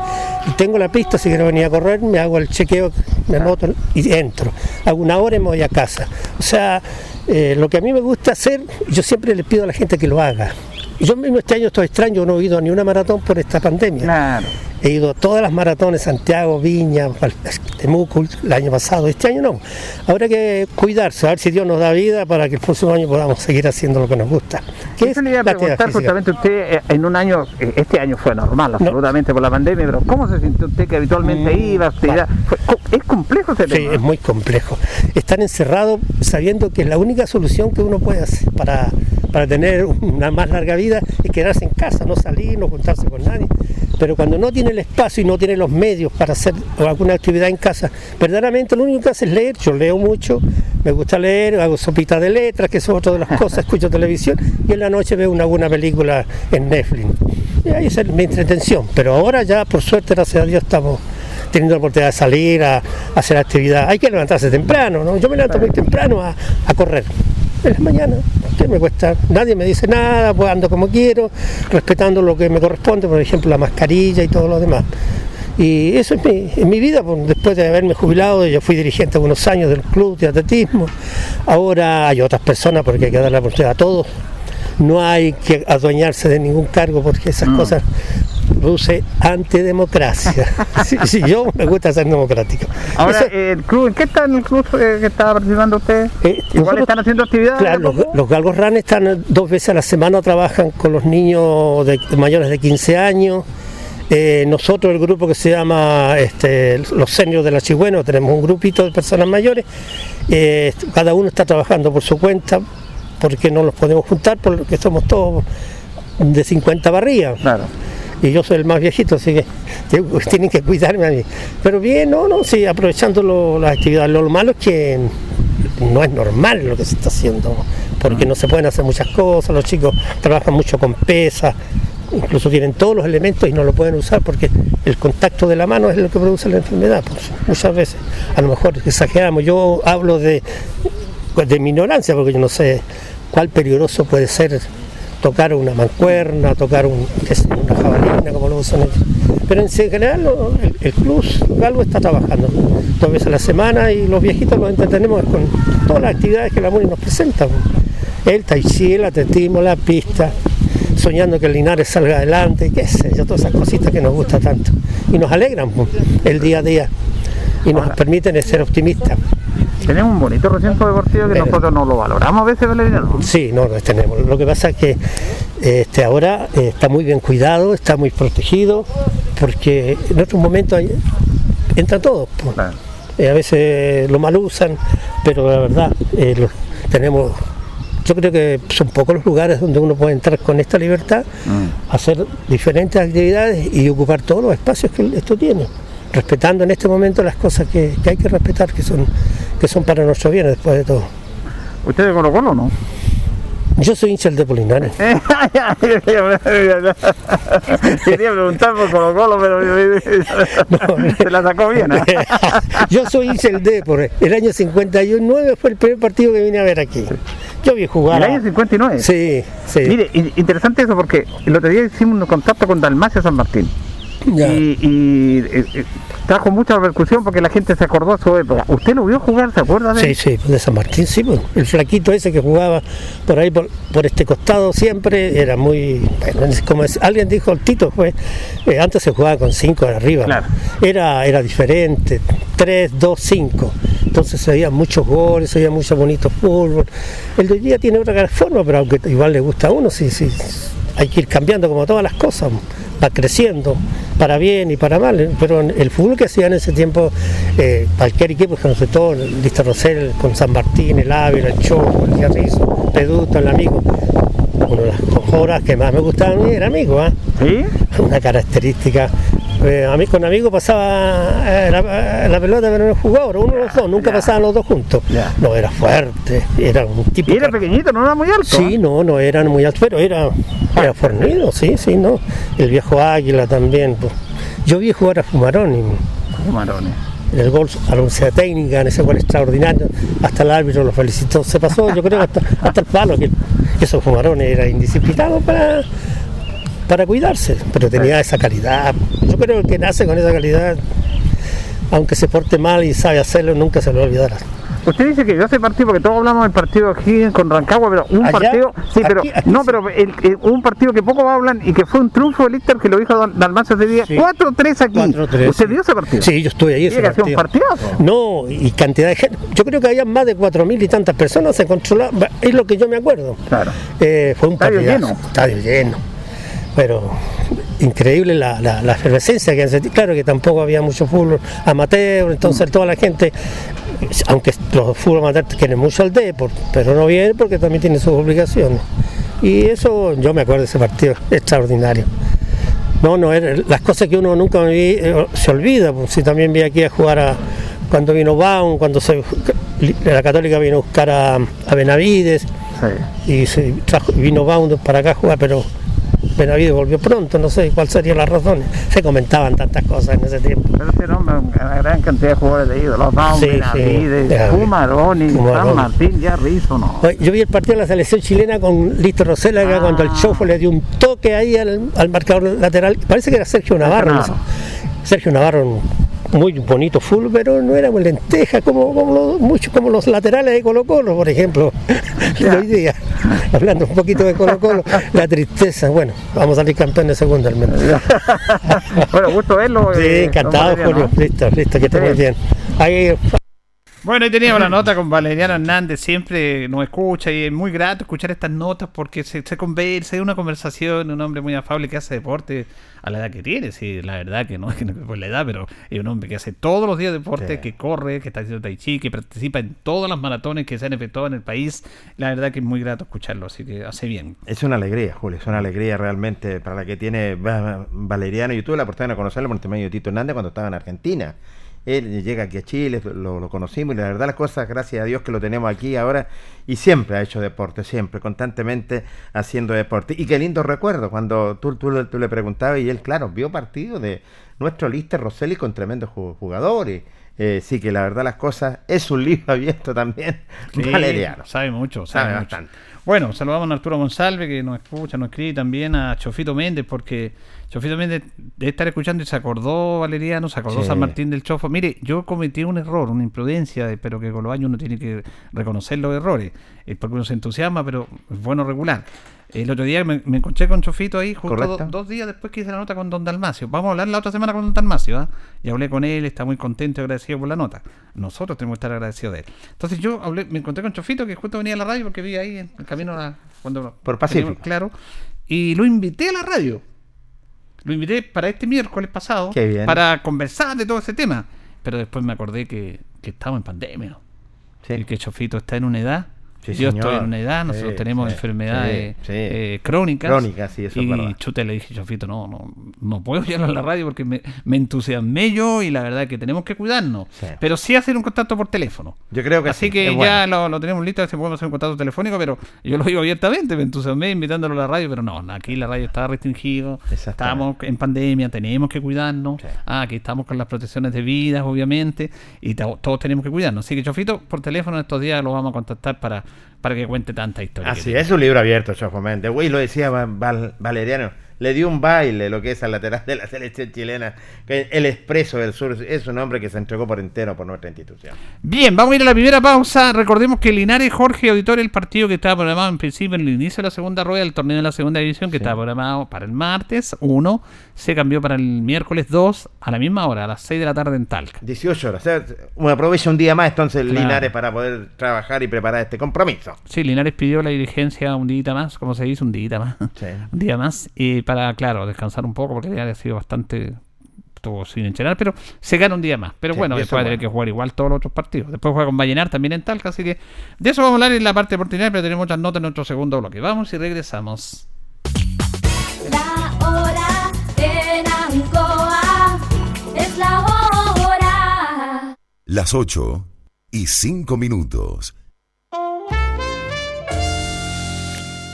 Tengo la pista, si quiero venir a correr, me hago el chequeo, me anoto y entro. Hago una hora y me voy a casa. O sea, eh, lo que a mí me gusta hacer, yo siempre le pido a la gente que lo haga. Yo mismo este año estoy extraño, no he ido a ni una maratón por esta pandemia. Claro. He ido a todas las maratones, Santiago, Viña, Temuco, el año pasado, este año no. Habrá que cuidarse, a ver si Dios nos da vida para que el próximo año podamos seguir haciendo lo que nos gusta. Eso es le iba a preguntar justamente usted, eh, en un año, eh, este año fue normal, absolutamente por la pandemia, pero ¿cómo se sintió usted que habitualmente Mm, iba? Usted fue- es complejo ese Sí, tema. es muy complejo. Estar encerrado sabiendo que la única solución que uno puede hacer para, para tener una más larga vida es quedarse en casa, no salir, no juntarse con nadie. Pero cuando no tiene el espacio y no tiene los medios para hacer alguna actividad en casa, verdaderamente lo único que hace es leer. Yo leo mucho, me gusta leer, hago sopita de letras, que es otra de las cosas, escucho televisión y en la noche veo una buena película en Netflix. Y ahí es mi entretención. Pero ahora ya, por suerte, gracias a Dios, estamos teniendo la oportunidad de salir a, a hacer actividad. Hay que levantarse temprano, ¿no? Yo me levanto muy temprano a, a correr. En la mañana, ¿qué me cuesta? Nadie me dice nada, pues ando como quiero, respetando lo que me corresponde, por ejemplo, la mascarilla y todo lo demás. Y eso es mi vida, pues, después de haberme jubilado, yo fui dirigente unos años del club de atletismo. Ahora hay otras personas porque hay que dar la oportunidad a todos. No hay que adueñarse de ningún cargo porque esas cosas produce antidemocracia. Sí, sí, yo me gusta ser democrático. Ahora, Eso- eh, el club, ¿en qué está en el club eh, que estaba participando usted? Eh, Igual nosotros- están haciendo actividades. Claro, los, los galgos RAN están dos veces a la semana, trabajan con los niños de, de mayores de 15 años. Eh, nosotros, el grupo que se llama este, los seniors de la Chigüeno, tenemos un grupito de personas mayores. Cada uno está trabajando por su cuenta, porque no los podemos juntar, porque somos todos de 50 barrigas. Claro. Y yo soy el más viejito, así que tengo- tienen que cuidarme a mí. Pero bien, no, no, sí, aprovechando lo- las actividades. Lo malo es que no es normal lo que se está haciendo, porque no se pueden hacer muchas cosas, los chicos trabajan mucho con pesas, incluso tienen todos los elementos y no lo pueden usar porque el contacto de la mano es lo que produce la enfermedad. pues, muchas veces, a lo mejor exageramos. Yo hablo de, pues, de mi ignorancia, porque yo no sé cuál peligroso puede ser tocar una mancuerna, tocar un, una jabalina, como lo usan ellos. Pero en general lo- el, el club algo está trabajando dos veces a la semana y los viejitos los entretenemos con todas las actividades que la MUNI nos presenta. El tai chi, el atletismo, la pista, soñando que el Linares salga adelante, qué sé yo, todas esas cositas que nos gusta tanto. Y nos alegran el día a día y nos permiten ser optimistas. Tenemos un bonito recinto deportivo que Pero- nosotros no lo valoramos a veces, Valeriano. Sí, no, lo tenemos. Lo que pasa es que este, ahora eh, está muy bien cuidado, está muy protegido, porque en otros momentos hay- entra todo. pues. Claro. Eh, a veces lo mal usan, pero la verdad, eh, lo- tenemos, yo creo que son pocos los lugares donde uno puede entrar con esta libertad, hacer diferentes actividades y ocupar todos los espacios que esto tiene, respetando en este momento las cosas que, que hay que respetar, que son, que son para nuestro bien después de todo. ¿Usted de Colo Colo no? Yo soy hincha del Depolinares. Quería preguntar por Colo Colo, pero se la sacó bien. ¿eh? Yo soy hincha del Depor. El año 59 fue el primer partido que vine a ver aquí. Yo vi jugar. El año 59. Sí, sí. Mire, in- interesante eso porque el otro día hicimos un contacto con Dalmacia San Martín. Y, y, eh, eh, trajo mucha repercusión porque la gente se acordó de su época. ¿Usted lo vio jugar? ¿Se acuerda de Sí, él? sí, de San Martín, sí, pues, el flaquito ese que jugaba por ahí, por, por este costado siempre, era muy, como es- alguien dijo, el Tito fue, eh, antes se jugaba con cinco de arriba, Claro. era, era diferente, 3, 2, 5, entonces se veían muchos goles, se veía mucho bonito fútbol, el de hoy día tiene otra forma, pero aunque igual le gusta a uno, sí, sí, hay que ir cambiando como todas las cosas, va creciendo, para bien y para mal, ¿eh? pero el fútbol que hacía en ese tiempo, eh, cualquier equipo, sobre todo el Listo Rosell, con San Martín, el Ávila, el Choco, el Garrizo, Peduto, el Amigo, una de las jugadoras que más me gustaban a mí era Amigo, ¿ah? ¿Sí? una característica. Eh, a mí con amigos pasaba eh, la, la pelota, pero no jugador, uno de los dos, nunca ya. pasaban los dos juntos. Ya. No, era fuerte, era un tipo. Y era pequeñito, no era muy alto. Sí, ¿eh? no, no eran muy altos, pero era, era fornido, sí, sí, no. El viejo Águila también. pues. Yo vi jugar a Qué marones. en el gol a la Universidad Técnica, en ese gol extraordinario, hasta el árbitro lo felicitó. Se pasó, yo creo, hasta, hasta el palo, que, que esos fumarones era indisciplinado para, para cuidarse, pero tenía esa calidad. Yo creo que el que nace con esa calidad, aunque se porte mal y sabe hacerlo, nunca se lo olvidará. Usted dice que yo ese partido, porque todos hablamos del partido aquí con Rancagua, pero un Allá, partido, sí, pero aquí, no, sí. pero el- el- un partido que pocos hablan y que fue un triunfo del Inter que lo dijo Dal- Dalmacio ese día, Sí. 4-3 aquí. 4-3, ¿Usted vio ese partido? Sí, yo estuve ahí. ese ser un partido. No, y cantidad de gente. Yo creo que había más de cuatro mil y tantas personas, se controlaba, es lo que yo me acuerdo. Claro. Eh, fue un Estadio partidazo, lleno. Estadio lleno. Pero increíble la, la, la efervescencia que han sentido. Claro que tampoco había mucho fútbol amateur, entonces toda la gente, aunque los fútbol amateur quieren mucho al deporte, pero no vienen porque también tienen sus obligaciones. Y eso, yo me acuerdo de ese partido extraordinario. No, no, era- las cosas que uno nunca vi- eh, se olvida. Pues, si también vi aquí a jugar a, cuando vino Baum, cuando se, la Católica vino a buscar a, a Benavides Sí. y se trajo- y vino Baum para acá a jugar, pero Benavides volvió pronto, no sé cuál serían las razones. Se comentaban tantas cosas en ese tiempo. Pero nombre, una gran cantidad de jugadores de ídolos, Baum, Sí, sí. Benavides, Ya, Fumaroni. San Martín, ya Rizzo, no. Yo vi el partido de la selección chilena con Listo Rosela, Ah. cuando el Chofo le dio un toque ahí al, al marcador lateral. Parece que era Sergio Navarro. Sergio Navarro, muy bonito full, pero no era muy lenteja como, como, los, mucho, como los laterales de Colo Colo, por ejemplo. de hoy día, hablando un poquito de Colo Colo, la tristeza. Bueno, vamos a salir campeones segunda al menos. bueno, gusto verlo. Sí, eh, encantado. Julio. Listo, listo, que Sí. bien. Ahí, Bueno, ahí teníamos la nota con Valeriano Hernández, siempre nos escucha y es muy grato escuchar estas notas porque se, se conversa, una conversación, un hombre muy afable que hace deporte a la edad que tiene, sí, la verdad que no es que no es por la edad, pero es un hombre que hace todos los días deporte, Sí. que corre, que está haciendo tai chi, que participa en todas las maratones que se han efectuado en el país, la verdad que es muy grato escucharlo, así que hace bien. Es una alegría, Julio, es una alegría realmente para la que tiene Va- Valeriano. Yo tuve la oportunidad de conocerlo por intermedio de Tito Hernández cuando estaba en Argentina. Él llega aquí a Chile, lo, lo conocimos y la verdad las cosas, gracias a Dios que lo tenemos aquí ahora y siempre ha hecho deporte, siempre, constantemente haciendo deporte. Y qué lindo recuerdo cuando tú, tú, le- tú le preguntabas y él, claro, vio partidos de nuestro Lister Rosselli con tremendos ju- jugadores. Eh, sí que la verdad las cosas es un libro abierto también, Sí, Valeriano. Sabe mucho, sabe, Sabe mucho. bastante. Bueno, saludamos a Arturo Monsalve que nos escucha, nos escribe también a Chofito Méndez porque Chofito Méndez debe estar escuchando y se acordó Valeriano, se acordó Sí. San Martín del Chofo. Mire, yo cometí un error, una imprudencia, pero que con los años uno tiene que reconocer los errores, eh, porque uno se entusiasma, pero es bueno regular. El otro día me, me encontré con Chofito ahí, justo do- dos días después que hice la nota con Don Dalmacio. Vamos a hablar la otra semana con Don Dalmacio, ¿ah? Y hablé con él, está muy contento y agradecido por la nota. Nosotros tenemos que estar agradecidos de él. Entonces yo hablé, me encontré con Chofito, que justo venía a la radio porque vi ahí en el camino a cuando Por Pacífico. teníamos- Claro. Y lo invité a la radio. Lo invité para este miércoles pasado. Qué bien. Para conversar de todo ese tema. Pero después me acordé que, que estamos en pandemia. Sí. Y que Chofito está en una edad. Sí, yo señor. estoy en una edad, nosotros Sí, tenemos sí, enfermedades eh, crónicas. Crónicas, sí, eso es Y verdad. chuta, le dije, Chofito, no, no, no puedo ya en la radio porque me, me entusiasmé yo y la verdad es que tenemos que cuidarnos. Pero sí hacer un contacto por teléfono. Yo creo que Así sí, que es ya bueno. lo, lo tenemos listo, a ver si podemos hacer un contacto telefónico, pero yo lo digo abiertamente, me entusiasmé invitándolo a la radio, pero no, aquí la radio está restringido, Exactamente. estamos en pandemia, tenemos que cuidarnos, ah, aquí estamos con las protecciones debidas, obviamente, y to- todos tenemos que cuidarnos. Así que Chofito, por teléfono en estos días lo vamos a contactar para, para que cuente tanta historia. Así es un libro abierto, Chofo Méndez. Güey, lo decía Val- Valeriano. Le dio un baile lo que es al lateral de la selección chilena. que El Expreso del Sur es un hombre que se entregó por entero por nuestra institución. Bien, vamos a ir a la primera pausa. Recordemos que Linares Jorge Auditor, el partido que estaba programado en principio en el inicio de la segunda rueda del torneo de la segunda división, que estaba programado para el martes 1, se cambió para el miércoles 2 a la misma hora, a las 6 de la tarde en Talca. 18 horas. O sea, aprovecha un día más entonces Claro. Linares para poder trabajar y preparar este compromiso. Sí, Linares pidió la dirigencia un día más, como se dice, un día más. Sí. un día más, y para, claro, descansar un poco, porque ya ha sido bastante estuvo sin entrenar, pero se gana un día más. Pero Sí, bueno, después va a tener que jugar igual todos los otros partidos. Después juega con Vallenar también en Talca, así que de eso vamos a hablar en la parte deportiva, pero tenemos muchas notas en nuestro segundo bloque. Vamos y regresamos. La hora en Ancoa es la hora. Las 8 y 5 minutos.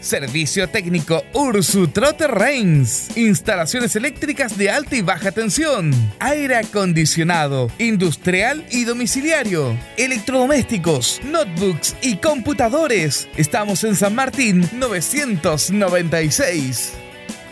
Servicio técnico Ursu Trotter Reigns. Instalaciones eléctricas de alta y baja tensión. Aire acondicionado, industrial y domiciliario. Electrodomésticos, notebooks y computadores. Estamos en San Martín 996.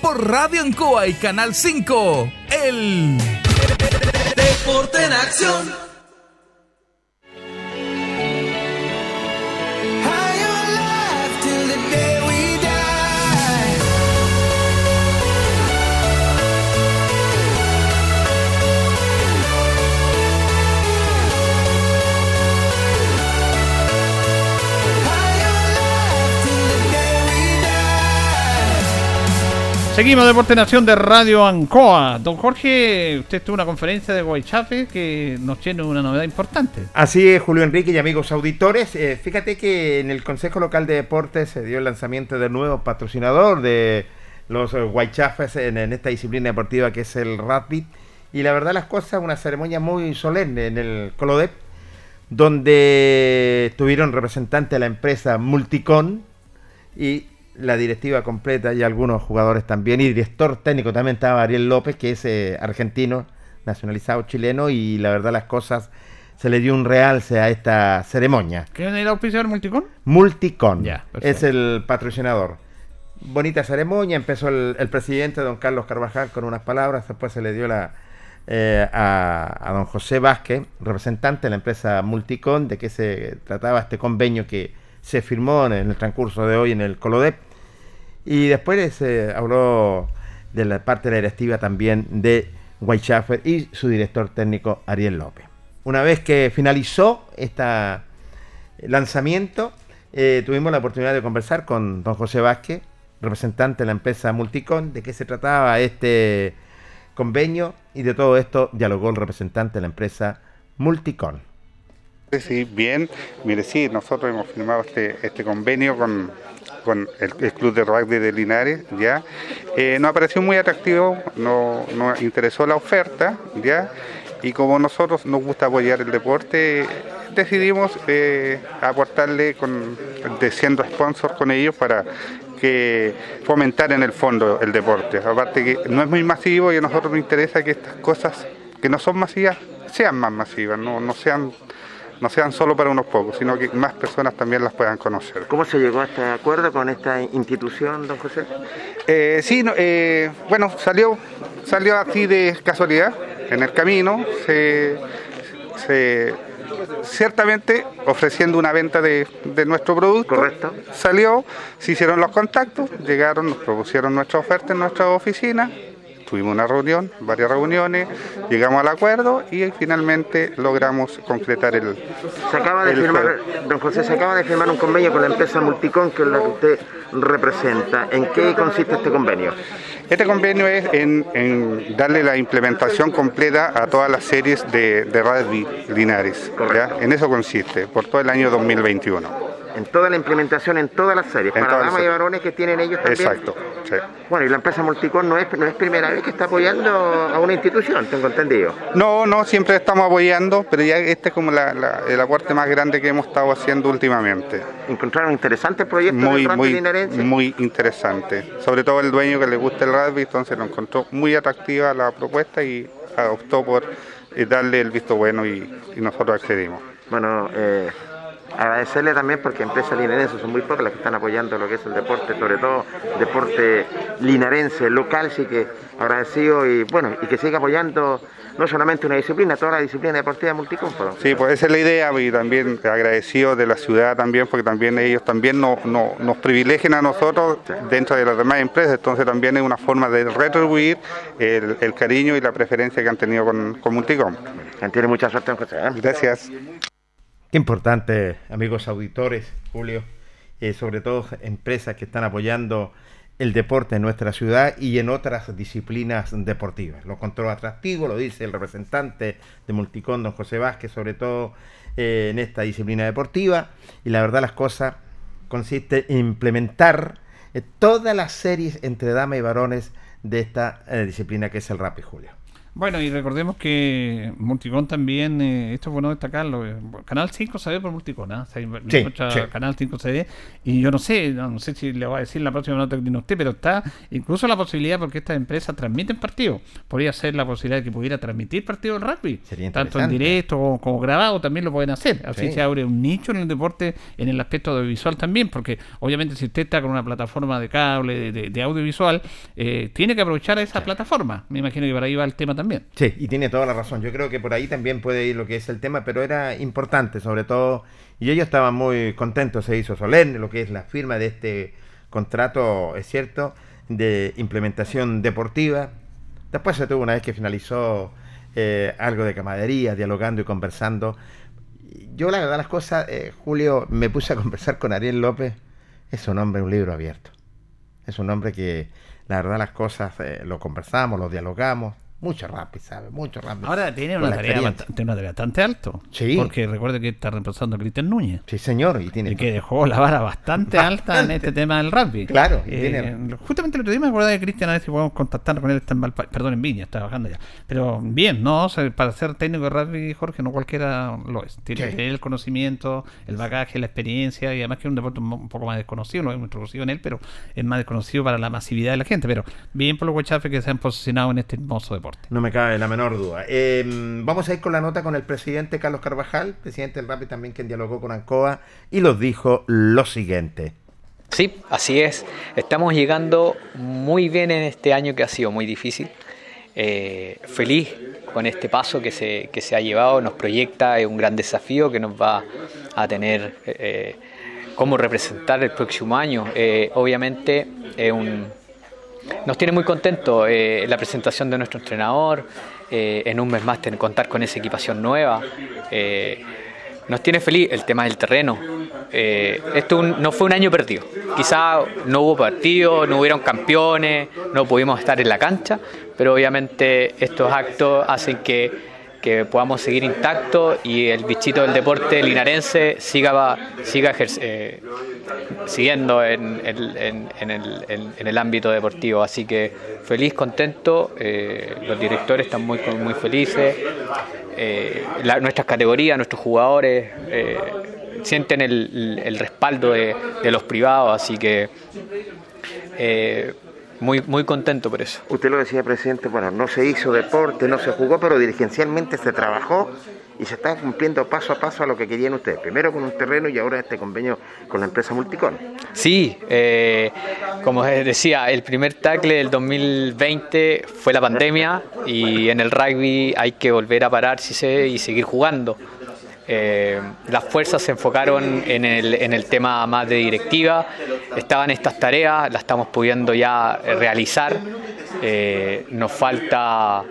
por Radio Ancoa y Canal 5. El Deporte en acción. Seguimos Deporte Nación de Radio Ancoa. Don Jorge, usted tuvo una conferencia de Guaychafe que nos tiene una novedad importante. Así es, Julio Enrique y amigos auditores. Eh, fíjate que en el Consejo Local de Deportes se dio el lanzamiento del nuevo patrocinador de los Guaychafes en, en esta disciplina deportiva que es el rugby. Y la verdad las cosas, una ceremonia muy solemne en el Colodep, donde estuvieron representantes de la empresa Multicon y la directiva completa y algunos jugadores también, y director técnico también estaba Ariel López, que es eh, argentino, nacionalizado chileno, y la verdad las cosas se le dio un realce a esta ceremonia. ¿Qué es el auspiciador Multicon? Multicon Ya, es el patrocinador. Bonita ceremonia, empezó el, el presidente don Carlos Carvajal con unas palabras, después se le dio la eh, a, a don José Vázquez, representante de la empresa Multicon, de qué se trataba este convenio que se firmó en el transcurso de hoy en el Colodep. Y después se habló de la parte directiva también de Whitechaffer y su director técnico Ariel López. Una vez que finalizó este lanzamiento, eh, tuvimos la oportunidad de conversar con don José Vázquez, representante de la empresa Multicon, de qué se trataba este convenio y de todo esto dialogó el representante de la empresa Multicon. Sí, bien. Mire, sí, nosotros hemos firmado este, este convenio con, con el, Club de Rugby de Linares, ¿ya? Eh, nos pareció muy atractivo, no- nos interesó la oferta, ¿ya? Y como nosotros nos gusta apoyar el deporte, decidimos eh, aportarle con, de siendo sponsor con ellos para que fomentar en el fondo el deporte. Aparte que no es muy masivo y a nosotros nos interesa que estas cosas que no son masivas sean más masivas, no, no sean no sean solo para unos pocos, sino que más personas también las puedan conocer. ¿Cómo se llegó a este acuerdo con esta institución, don José? Eh, sí, no, eh, bueno, salió, salió así de casualidad, en el camino, se, se- ciertamente ofreciendo una venta de, de nuestro producto. Correcto. Salió, se hicieron los contactos, llegaron, nos propusieron nuestra oferta en nuestra oficina, tuvimos una reunión, varias reuniones, llegamos al acuerdo y finalmente logramos concretar el... Se acaba de el firmar, don José, se acaba de firmar un convenio con la empresa Multicon, que es la que usted representa. ¿En qué consiste este convenio? Este convenio es en, en darle la implementación completa a todas las series de, de rugby Linares. ¿ya? En eso consiste, por todo el año 2021. En toda la implementación, en todas las series, En para damas y varones que tienen ellos también. Exacto. sí. Bueno, y la empresa Multicon no es, no es primera vez que está apoyando a una institución, tengo entendido. No, no, siempre estamos apoyando, pero ya este es como la- la- el aporte más grande que hemos estado haciendo últimamente. Encontraron interesantes proyectos Muy, rugby muy, muy interesante. Sobre todo el dueño que le gusta el rugby, entonces lo encontró muy atractiva la propuesta y optó por eh, darle el visto bueno y, y nosotros accedimos. Bueno, eh, Agradecerle también porque empresas linarenses son muy pocas las que están apoyando lo que es el deporte, sobre todo deporte linarense, local, así que agradecido y bueno, y que siga apoyando no solamente una disciplina, toda la disciplina deportiva multicúmpulo. Sí, pues esa es la idea y también agradecido de la ciudad también, porque también ellos también nos, nos, nos privilegian a nosotros dentro de las demás empresas, entonces también es una forma de retribuir el, el cariño y la preferencia que han tenido con, con Multicom. Tiene mucha suerte José. ¿eh? Gracias. Qué importante, amigos auditores, Julio, eh, sobre todo empresas que están apoyando el deporte en nuestra ciudad y en otras disciplinas deportivas. Lo encontró atractivo, lo dice el representante de Multicón, don José Vázquez, sobre todo eh, en esta disciplina deportiva. Y la verdad las cosas consiste en implementar eh, todas las series entre damas y varones de esta disciplina que es el rap Julio. Bueno, y recordemos que Multicon también, eh, esto es bueno destacarlo, eh, Canal 5 se ve por Multicon, escucha sí. Canal 5 se ve, y yo no sé, no, no sé si le voy a decir la próxima nota que tiene usted, pero está incluso la posibilidad, porque estas empresas transmiten partidos, podría ser la posibilidad de que pudiera transmitir partidos de rugby, Sería tanto en directo como, como grabado, también lo pueden hacer, así Sí. se abre un nicho en el deporte, en el aspecto audiovisual también, porque obviamente si usted está con una plataforma de cable, de, de- de audiovisual, eh, tiene que aprovechar esa plataforma, me imagino que por ahí va el tema también. Sí, y tiene toda la razón. Yo creo que por ahí también puede ir lo que es el tema, pero era importante, sobre todo, y ellos estaban muy contentos, se hizo solemne lo que es la firma de este contrato, es cierto, de implementación deportiva. Después se tuvo una vez que finalizó eh, algo de camaradería, dialogando y conversando. Yo la verdad las cosas, eh, Julio, me puse a conversar con Ariel López, es un hombre, un libro abierto. Es un hombre que la verdad las cosas eh, lo conversamos, lo dialogamos, mucho rápido, ¿sabe? Mucho rápido. Ahora tiene una tarea, bastante, una tarea bastante alto. Sí. Porque recuerde que está reemplazando a Cristian Núñez. Sí, señor, y tiene Y que dejó la vara bastante, alta en este tema del rugby. Claro, y Eh, tiene- Justamente el otro día me acordaba de Cristian, a ver si podemos contactar con él. Está en Valpa- perdón, en Viña, está bajando ya. Pero bien, ¿no? O sea, para ser técnico de rugby, Jorge, no cualquiera lo es. Tiene Sí. que tener el conocimiento, el bagaje, la experiencia y además que es un deporte un poco más desconocido. No hemos introducido en él, pero es más desconocido para la masividad de la gente. Pero bien por los huachafes que se han posicionado en este hermoso deporte. No me cabe la menor duda. Eh, vamos a ir con la nota con el presidente Carlos Carvajal, presidente del RAPI también, quien dialogó con Ancoa y los dijo lo siguiente. Sí, así es. Estamos llegando muy bien en este año que ha sido muy difícil. Eh, feliz con este paso que se, que se ha llevado, nos proyecta, es un gran desafío que nos va a tener eh, cómo representar el próximo año. Eh, obviamente es un, nos tiene muy contentos eh, la presentación de nuestro entrenador, eh, en un mes más contar con esa equipación nueva. eh, nos tiene feliz el tema del terreno. Eh, esto no fue un año perdido. Quizá no hubo partidos, no hubieron campeones, no pudimos estar en la cancha, pero obviamente estos actos hacen que, que podamos seguir intactos y el bichito del deporte linarense siga, siga eh, siguiendo en, en- en el, en- el ámbito deportivo. Así que feliz, contento, eh, los directores están muy, muy felices, eh, la- nuestras categorías, nuestros jugadores eh, sienten el, el respaldo de, los privados, así que muy, muy contento por eso. Usted lo decía, presidente, bueno, no se hizo deporte, no se jugó, pero dirigencialmente se trabajó y se está cumpliendo paso a paso a lo que querían ustedes. Primero con un terreno y ahora este convenio con la empresa Multicon. Sí, eh, como decía, el primer tackle del 2020 fue la pandemia y en el rugby hay que volver a pararse y seguir jugando. Eh, las fuerzas se enfocaron en el, en el tema más de directiva, estaban estas tareas, las estamos pudiendo ya realizar, Eh, nos falta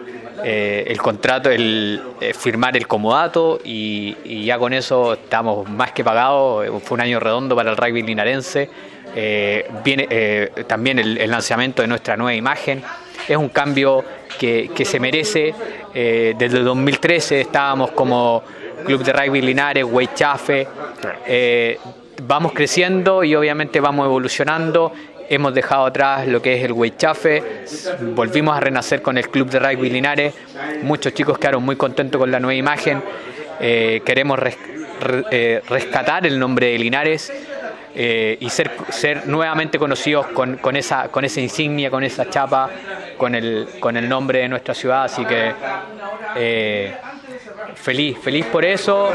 eh, el contrato, el eh, firmar el comodato y, ya con eso estamos más que pagados, Eh, fue un año redondo para el rugby linarense, Eh, viene eh, también el, lanzamiento de nuestra nueva imagen, es un cambio que, que se merece, Eh, desde el 2013 estábamos como Club de Rugby Linares, Weichafe, eh, vamos creciendo y obviamente vamos evolucionando. Hemos dejado atrás lo que es el Weichafe, volvimos a renacer con el Club de Rugby Linares. Muchos chicos quedaron muy contentos con la nueva imagen. Eh, queremos res- re- eh, rescatar el nombre de Linares eh, y ser, ser nuevamente conocidos con, esa, con esa insignia, con esa chapa, con el, con el nombre de nuestra ciudad. Así que feliz, feliz por eso.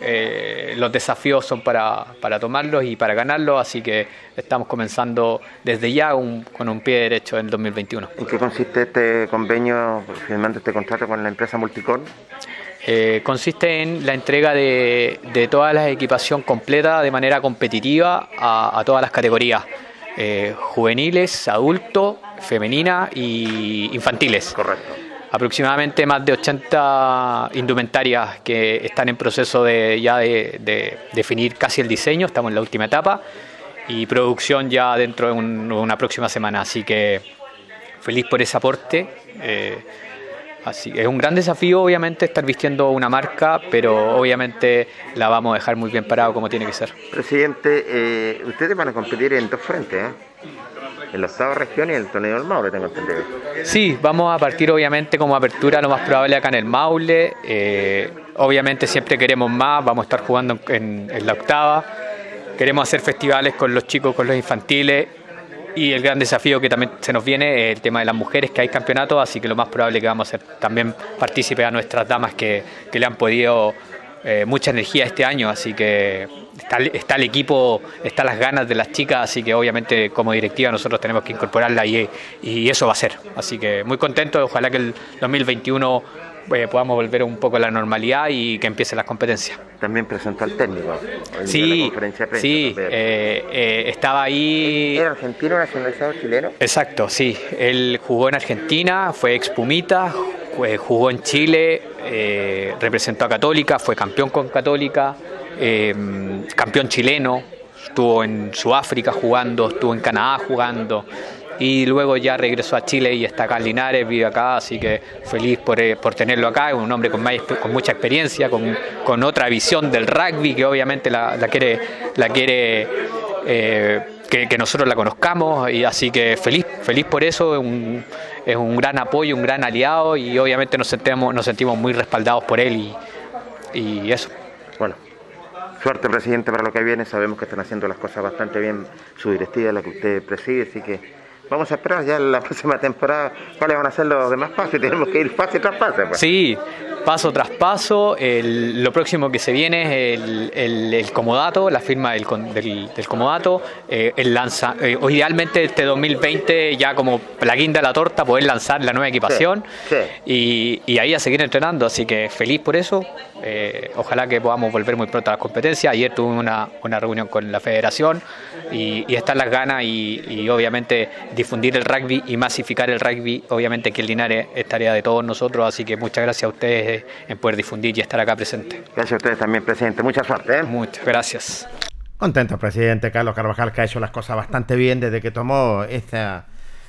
eh, los desafíos son para, para tomarlos y para ganarlos, así que estamos comenzando desde ya un- con un pie derecho en el 2021. ¿En qué consiste este convenio, firmando este contrato con la empresa Multicon? Eh, consiste en la entrega de, de toda la equipación completa de manera competitiva a, a todas las categorías, eh, juveniles, adultos, femenina y infantiles. Correcto. Aproximadamente más de 80 indumentarias que están en proceso de ya de, de definir casi el diseño, estamos en la última etapa, y producción ya dentro de un- una próxima semana, así que feliz por ese aporte. eh, Así es un gran desafío, obviamente, estar vistiendo una marca, pero obviamente la vamos a dejar muy bien parado como tiene que ser. Presidente, eh, ustedes van a competir en dos frentes, ¿eh? En la octava región y en el torneo del Maule, tengo entendido. Sí, vamos a partir obviamente como apertura lo más probable acá en el Maule. eh, obviamente siempre queremos más, vamos a estar jugando en, la octava. Queremos hacer festivales con los chicos, con los infantiles. Y el gran desafío que también se nos viene es el tema de las mujeres, que hay campeonatos, así que lo más probable que vamos a ser también partícipes a nuestras damas que le han podido eh, mucha energía este año, así que está, el- está el equipo, están las ganas de las chicas, así que obviamente como directiva nosotros tenemos que incorporarla y, y eso va a ser. Así que muy contento, ojalá que el 2021 eh, podamos volver un poco a la normalidad y que empiecen las competencias. También presentó al técnico. Sí, la conferencia de prensa sí, eh, eh, estaba ahí. ¿Era argentino nacionalizado chileno? Exacto, sí. Él jugó en Argentina, fue ex Jue- jugó en Chile, eh, representó a Católica, fue campeón con Católica, eh, campeón chileno, estuvo en Sudáfrica jugando, estuvo en Canadá jugando y luego ya regresó a Chile y está acá en Linares, vive acá, así que feliz por, eh, por tenerlo acá, es un hombre con, mucha experiencia, con, con otra visión del rugby que obviamente la, la quiere, la quiere que, que nosotros la conozcamos y así que feliz, feliz por eso, es un, es un gran apoyo, un gran aliado y obviamente nos sentimos, nos sentimos muy respaldados por él y, y eso. Bueno, suerte presidente para lo que viene, sabemos que están haciendo las cosas bastante bien su directiva, la que usted preside, así que vamos a esperar ya en la próxima temporada cuáles van a ser los demás pasos y tenemos que ir fase tras fase. Pues. Sí, paso tras paso. el- lo próximo que se viene es el, el- el comodato, la firma del, del- del comodato. eh, el lanza, eh, o idealmente este 2020, ya como la guinda de la torta, poder lanzar la nueva equipación Sí, y, y ahí a seguir entrenando. Así que feliz por eso. eh, ojalá que podamos volver muy pronto a las competencias. Ayer tuve una, una reunión con la federación y, y están las ganas y, y obviamente difundir el rugby y masificar el rugby. Obviamente que el Linares es tarea de todos nosotros, así que muchas gracias a ustedes en poder difundir y estar acá presente. Gracias a ustedes también, presidente. Mucha suerte. ¿eh? Muchas gracias. Contento presidente Carlos Carvajal que ha hecho las cosas bastante bien desde que tomó esta,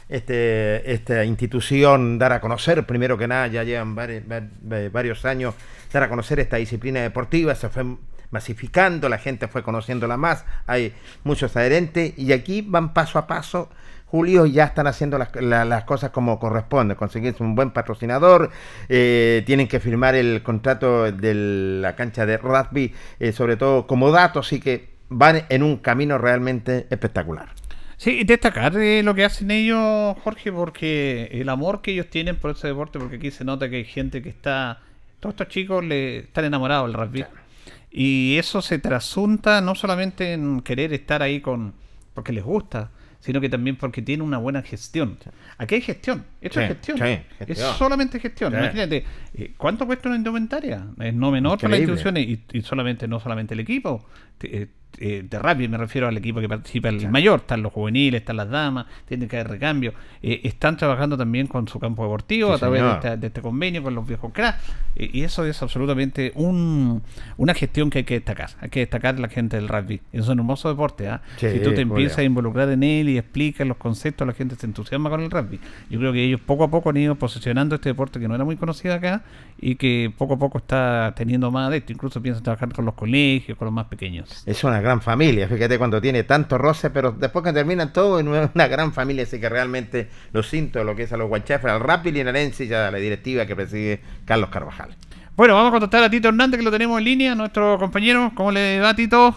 este, esta institución, dar a conocer, primero que nada, ya llevan vari- va- varios años, dar a conocer esta disciplina deportiva, se fue masificando, la gente fue conociéndola más, hay muchos adherentes y aquí van paso a paso. Julio ya están haciendo las, la- las cosas como corresponde, conseguirse un buen patrocinador, eh, tienen que firmar el contrato de la cancha de rugby, eh, sobre todo como datos, así que van en un camino realmente espectacular. Sí, destacar eh, lo que hacen ellos, Jorge, porque el amor que ellos tienen por ese deporte, porque aquí se nota que hay gente que está, todos estos chicos le están enamorados del rugby. Y eso se trasunta no solamente en querer estar ahí con porque les gusta, sino que también porque tiene una buena gestión. Aquí hay gestión, esto es Sí, gestión. Es solamente gestión. Sí. Imagínate, eh, ¿cuánto cuesta una indumentaria? Es no menor para las instituciones y, y solamente no solamente el equipo. te- eh, de rugby me refiero al equipo que participa el mayor, están los juveniles, están las damas, tienen que haber recambio. Eh, están trabajando también con su campo deportivo Sí, a través de, esta- de este convenio con los viejos cracks. Eh, y eso es absolutamente un, una gestión que hay que destacar. Hay que destacar la gente del rugby. Es un hermoso deporte. ¿ah? Sí, si tú te empiezas a involucrar en él y explicas los conceptos, la gente se entusiasma con el rugby. Yo creo que ellos poco a poco han ido posicionando este deporte que no era muy conocido acá y que poco a poco está teniendo más adeptos. Incluso piensan trabajar con los colegios, con los más pequeños. Es una gran familia, fíjate cuando tiene tanto roce, pero después que terminan todo en una una gran familia, así que realmente lo siento lo que es a los guanchafres, al Rappi linarense y a la directiva que preside Carlos Carvajal. Bueno, vamos a contactar a Tito Hernández, que lo tenemos en línea, nuestro compañero. ¿Cómo le va, Tito?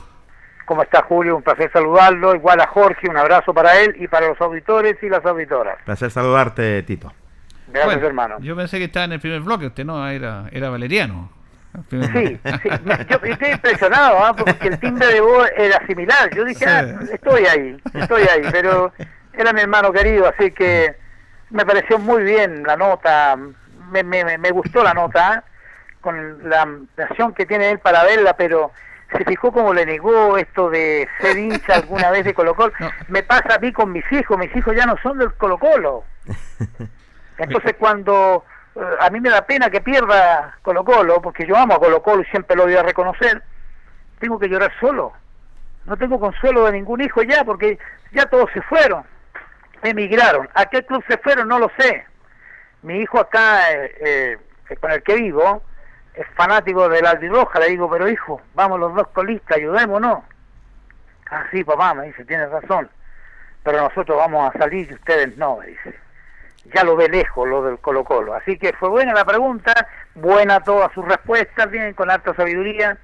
¿Cómo está Julio? Un placer saludarlo. Igual a Jorge, un abrazo para él y para los auditores y las auditoras. Placer saludarte, Tito. Gracias, Bueno, hermano. Yo pensé que estaba en el primer bloque, usted no, era, era valeriano. Sí, sí. me- yo estoy impresionado, ¿ah? porque el timbre de voz era similar. Yo dije, ah, estoy ahí, estoy ahí, pero era mi hermano querido, así que me pareció muy bien la nota, me, me, me- gustó la nota, ¿ah? con la acción que tiene él para verla, pero se fijó como le negó esto de ser hincha alguna vez de Colo Colo. Me pasa a mí con mis hijos, mis hijos ya no son del Colo Colo. Entonces cuando a mí me da pena que pierda Colo Colo, porque yo amo a Colo Colo y siempre lo voy a reconocer, tengo que llorar solo. No tengo consuelo de ningún hijo ya, porque ya todos se fueron, emigraron. ¿A qué club se fueron? No lo sé. Mi hijo acá, eh, eh, con el que vivo, es fanático del Albiroja. Le digo, pero hijo, vamos los dos colistas, ayudémonos. Ah, sí, papá, me dice, tienes razón. Pero nosotros vamos a salir y ustedes no, me dice ya lo ve lejos lo del Colo Colo. Así que fue buena la pregunta, buena todas sus respuestas, vienen con alta sabiduría.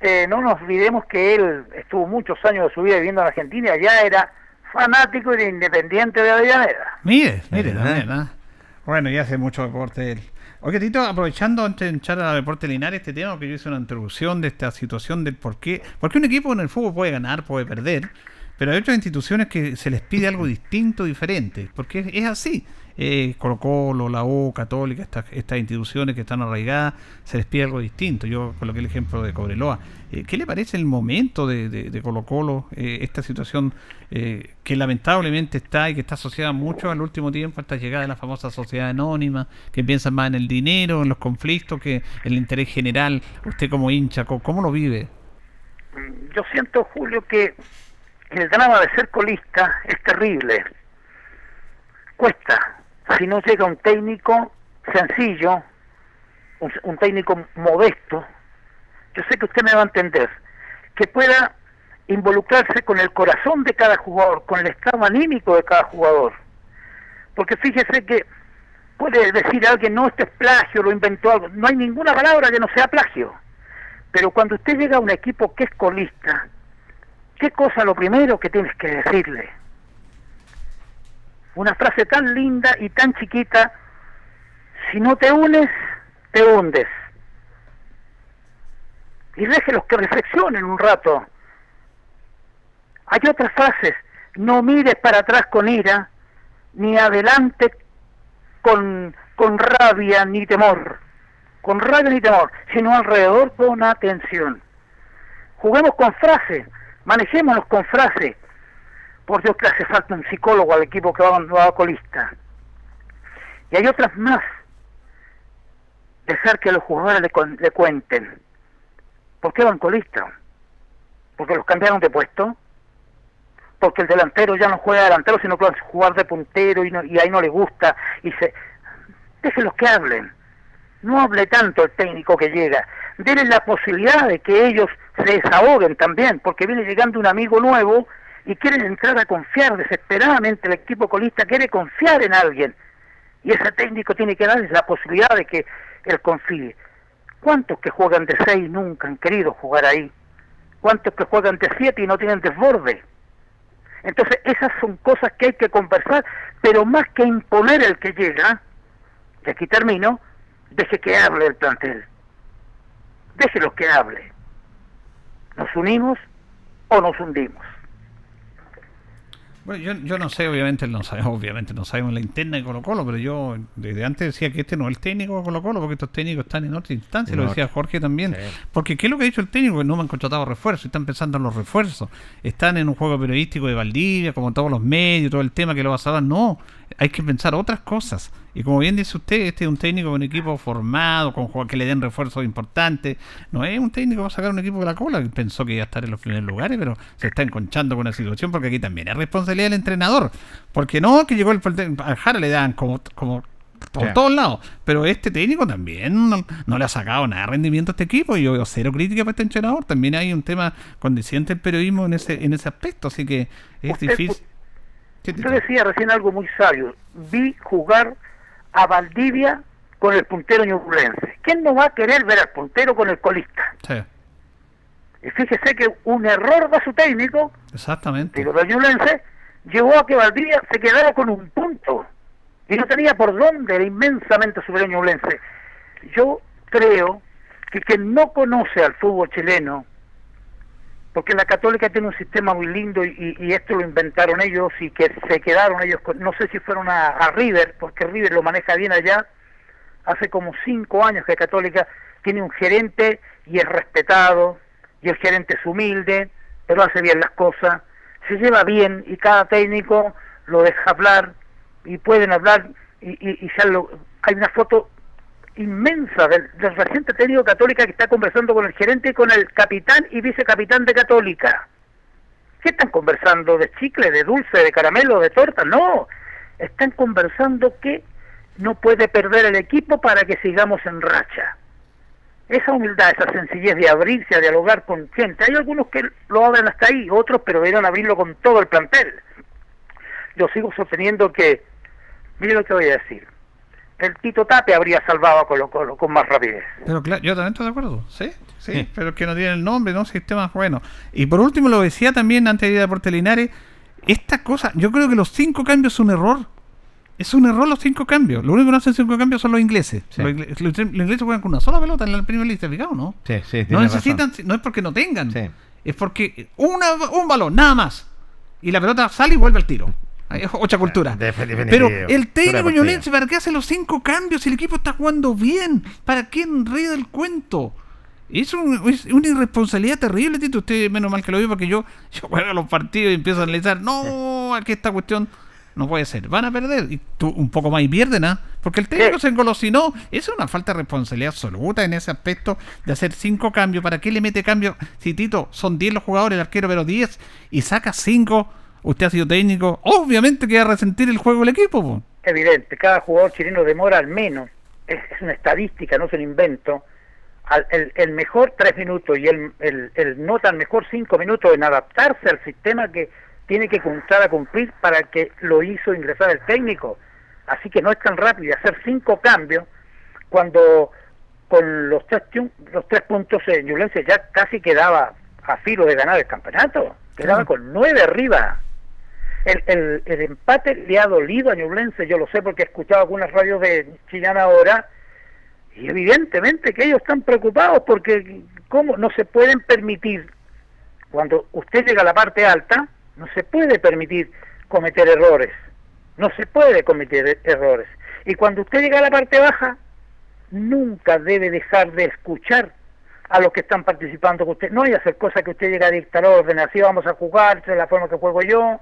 Eh, no nos olvidemos que él estuvo muchos años de su vida viviendo en Argentina, ya era fanático y de independiente de Avellaneda. Mire, mire también, ¿ah? Bueno, y hace mucho deporte él. Oye, Tito, aprovechando antes de entrar a Deporte Linares, este tema, que yo hice una introducción de esta situación del por qué. Porque un equipo en el fútbol puede ganar, puede perder, pero hay otras instituciones que se les pide algo distinto, diferente, porque es, es así. Eh, Colo Colo, la U, Católica, estas, estas instituciones que están arraigadas, se les pide distinto. Yo coloqué el ejemplo de Cobreloa. Eh, ¿Qué le parece el momento de, de, Colo Colo, eh, esta situación eh, que lamentablemente está y que está asociada mucho al último tiempo esta llegada de la famosa sociedad anónima, que piensan más en el dinero, en los conflictos, que en el interés general? Usted como hincha, ¿cómo, cómo lo vive? Yo siento, Julio, que el drama de ser colista es terrible. Cuesta. Si no llega un técnico sencillo, un, técnico modesto, yo sé que usted me va a entender, que pueda involucrarse con el corazón de cada jugador, con el estado anímico de cada jugador. Porque fíjese que puede decir alguien, no, esto es plagio, lo inventó algo. No hay ninguna palabra que no sea plagio. Pero cuando usted llega a un equipo que es colista, ¿qué cosa lo primero que tienes que decirle? Una frase tan linda y tan chiquita, si no te unes, te hundes. Y déjelos que reflexionen un rato. Hay otras frases, no mires para atrás con ira, ni adelante con, con rabia ni temor, con rabia ni temor, sino alrededor con atención. Juguemos con frases, manejémonos con frases. Por Dios que hace falta un psicólogo al equipo que va, a colista. Y hay otras más. Dejar que los jugadores le, le cuenten. ¿Por qué van colista? ¿Porque los cambiaron de puesto? porque el delantero ya no juega delantero, sino que va a jugar de puntero y, no- y ahí no le gusta. y se Déjenlos que hablen. No hable tanto el técnico que llega. Denle la posibilidad de que ellos se desahoguen también, porque viene llegando un amigo nuevo y quieren entrar a confiar desesperadamente. El equipo colista quiere confiar en alguien. Y ese técnico tiene que darles la posibilidad de que él confíe. ¿Cuántos que juegan de seis nunca han querido jugar ahí? ¿Cuántos que juegan de siete y no tienen desborde? Entonces, esas son cosas que hay que conversar, pero más que imponer el que llega, y aquí termino, deje que hable el plantel. Déjelos que hable. ¿Nos unimos o nos hundimos? Bueno, yo, yo no sé, obviamente no sabemos, obviamente no sabemos la interna de Colo Colo, pero yo desde antes decía que este no es el técnico de Colo Colo, porque estos técnicos están en otra instancia, En lo decía Jorge también. Porque ¿qué es lo que ha dicho el técnico? Que no me han contratado refuerzos, están pensando en los refuerzos. Están en un juego periodístico de Valdivia, como todos los medios, todo el tema que lo vas a dar. No, hay que pensar otras cosas. Y como bien dice usted, este es un técnico con un equipo formado, con jugadores que le den refuerzos importantes. No es un técnico que va a sacar un equipo de la cola, que pensó que iba a estar en los primeros lugares, pero se está enconchando con la situación porque aquí también es responsabilidad del entrenador. Porque no, que llegó el al Jara le dan como, como por todos lados. Pero este técnico también no, no le ha sacado nada de rendimiento a este equipo. Y yo veo cero crítica para este entrenador. También hay un tema condiciente del periodismo en ese, en ese aspecto. Así que es difícil. Usted decía recién algo muy sabio. Vi jugar a Valdivia con el puntero ñublense. ¿Quién no va a querer ver al puntero con el colista? Sí, Y fíjese que un error de su técnico, exactamente. digo, del ñublense, llevó a que Valdivia se quedara con un punto. Y no tenía por dónde, era inmensamente superior ñublense. Yo creo que quien no conoce al fútbol chileno, porque la Católica tiene un sistema muy lindo y, esto lo inventaron ellos y que se quedaron ellos, con, no sé si fueron a, a River, porque River lo maneja bien allá, hace como cinco años que Católica tiene un gerente y es respetado, y el gerente es humilde, pero hace bien las cosas, se lleva bien y cada técnico lo deja hablar y pueden hablar y, y, y ya lo, hay una foto inmensa del, reciente técnico Católica que está conversando con el gerente y con el capitán y vicecapitán de Católica. ¿Qué están conversando? ¿De chicle, de dulce, de caramelo, de torta? No, están conversando que no puede perder el equipo para que sigamos en racha. Esa humildad, esa sencillez de abrirse a dialogar con gente. Hay algunos que lo abren hasta ahí, otros pero debieron abrirlo con todo el plantel. Yo sigo sosteniendo que, mire lo que voy a decir, el Tito Tape habría salvado a Colo Colo con más rapidez. Pero claro, yo también estoy de acuerdo, sí, sí, pero es que no tiene el nombre, ¿no? Sistemas buenos. Y por último, lo decía también antes de ir a Deportes Linares, esta cosa, yo creo que los cinco cambios es un error. Es un error los cinco cambios. Lo único que no hacen cinco cambios son los ingleses. Sí. Los, ingleses los ingleses juegan con una sola pelota en la primera lista, ¿fijado, no? Sí, sí, No necesitan, razón. no es porque no tengan, es porque una, un balón, nada más. Y la pelota sale y vuelve al tiro. Otra cultura. definitivo. Pero el técnico ñolense, ¿para qué hace los cinco cambios si el equipo está jugando bien? ¿Para qué enreda el cuento? Es, un- es una irresponsabilidad terrible, Tito. Usted, menos mal que lo vio, porque yo, yo juego a los partidos y empiezo a analizar. No, aquí esta cuestión no puede ser. Van a perder. Y tú un poco más y pierden, ¿ah? Porque el técnico se engolosinó. Es una falta de responsabilidad absoluta en ese aspecto de hacer cinco cambios. ¿Para qué le mete cambios? Si Tito son 10 los jugadores, el arquero, pero 10 y saca cinco. Usted ha sido técnico. Obviamente que va a resentir el juego del equipo. po. evidente, cada jugador chileno demora al menos, es, es una estadística, no es un invento, al- el, el mejor tres minutos y el, el, el no tan mejor cinco minutos en adaptarse al sistema que tiene que a cumplir para que lo hizo ingresar el técnico. Así que no es tan rápido hacer cinco cambios cuando con los tres, los tres puntos en Ñublense ya casi quedaba a filo de ganar el campeonato, quedaba con nueve arriba. El, el, el empate le ha dolido a Ñublense, yo lo sé porque he escuchado algunas radios de Chillán ahora, y evidentemente que ellos están preocupados porque cómo no se pueden permitir, cuando usted llega a la parte alta, no se puede permitir cometer errores, no se puede cometer errores. Y cuando usted llega a la parte baja, nunca debe dejar de escuchar a los que están participando con usted. No hay hacer cosas que usted llega a dictar órdenes, así vamos a jugar, es la forma que juego yo,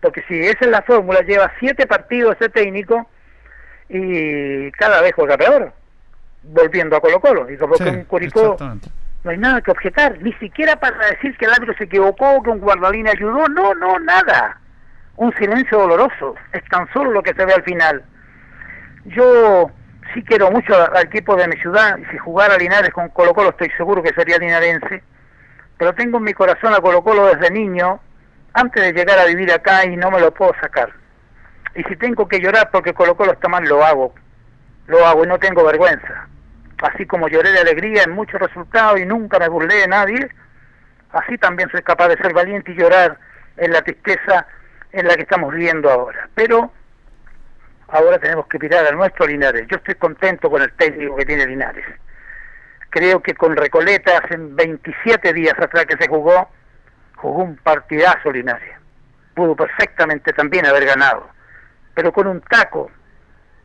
porque si esa es la fórmula, lleva siete partidos ese técnico y cada vez juega peor, volviendo a Colo Colo. Y como Sí, que un Curicó no hay nada que objetar, ni siquiera para decir que el árbitro se equivocó, que un guardalín ayudó, no, no, nada. Un silencio doloroso, es tan solo lo que se ve al final. Yo sí quiero mucho al equipo de mi ciudad, y si jugara Linares con Colo Colo estoy seguro que sería linarense, pero tengo en mi corazón a Colo Colo desde niño, antes de llegar a vivir acá y no me lo puedo sacar. Y si tengo que llorar porque Colo Colo está lo hago. Lo hago y no tengo vergüenza. Así como lloré de alegría en muchos resultados y nunca me burlé de nadie, así también soy capaz de ser valiente y llorar en la tristeza en la que estamos viviendo ahora. Pero ahora tenemos que mirar a nuestro Linares. Yo estoy contento con el técnico que tiene Linares. Creo que con Recoleta hace 27 días atrás que se jugó, jugó un partidazo Linares. Pudo perfectamente también haber ganado. Pero con un taco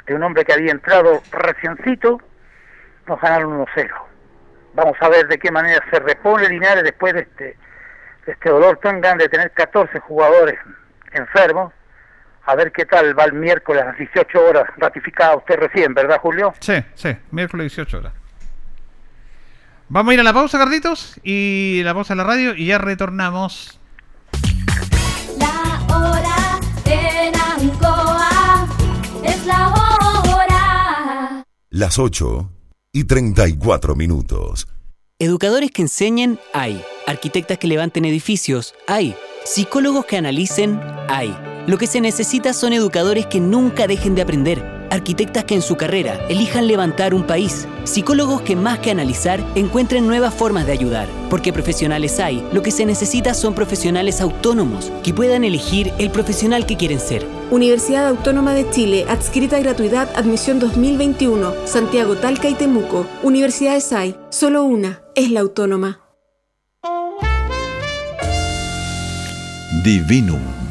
de un hombre que había entrado reciencito, nos ganaron 1-0. Vamos a ver de qué manera se repone Linares después de este, de este dolor tan grande de tener 14 jugadores enfermos. A ver qué tal va el miércoles a las 18 horas, ratificado usted recién, ¿verdad, Julio? Sí, sí, miércoles 18 horas. Vamos a ir a la pausa, Carlitos, y la pausa en la radio, y ya retornamos. La hora en Ancoa es la hora. Las 8 y 34 minutos. Educadores que enseñen, hay. Arquitectas que levanten edificios, hay. Psicólogos que analicen, hay. Lo que se necesita son educadores que nunca dejen de aprender. Arquitectas que en su carrera elijan levantar un país, psicólogos que más que analizar encuentren nuevas formas de ayudar, porque profesionales hay, lo que se necesita son profesionales autónomos que puedan elegir el profesional que quieren ser. Universidad Autónoma de Chile, adscrita a gratuidad, admisión 2021, Santiago, Talca y Temuco. Universidades hay, solo una, es la autónoma. Divinum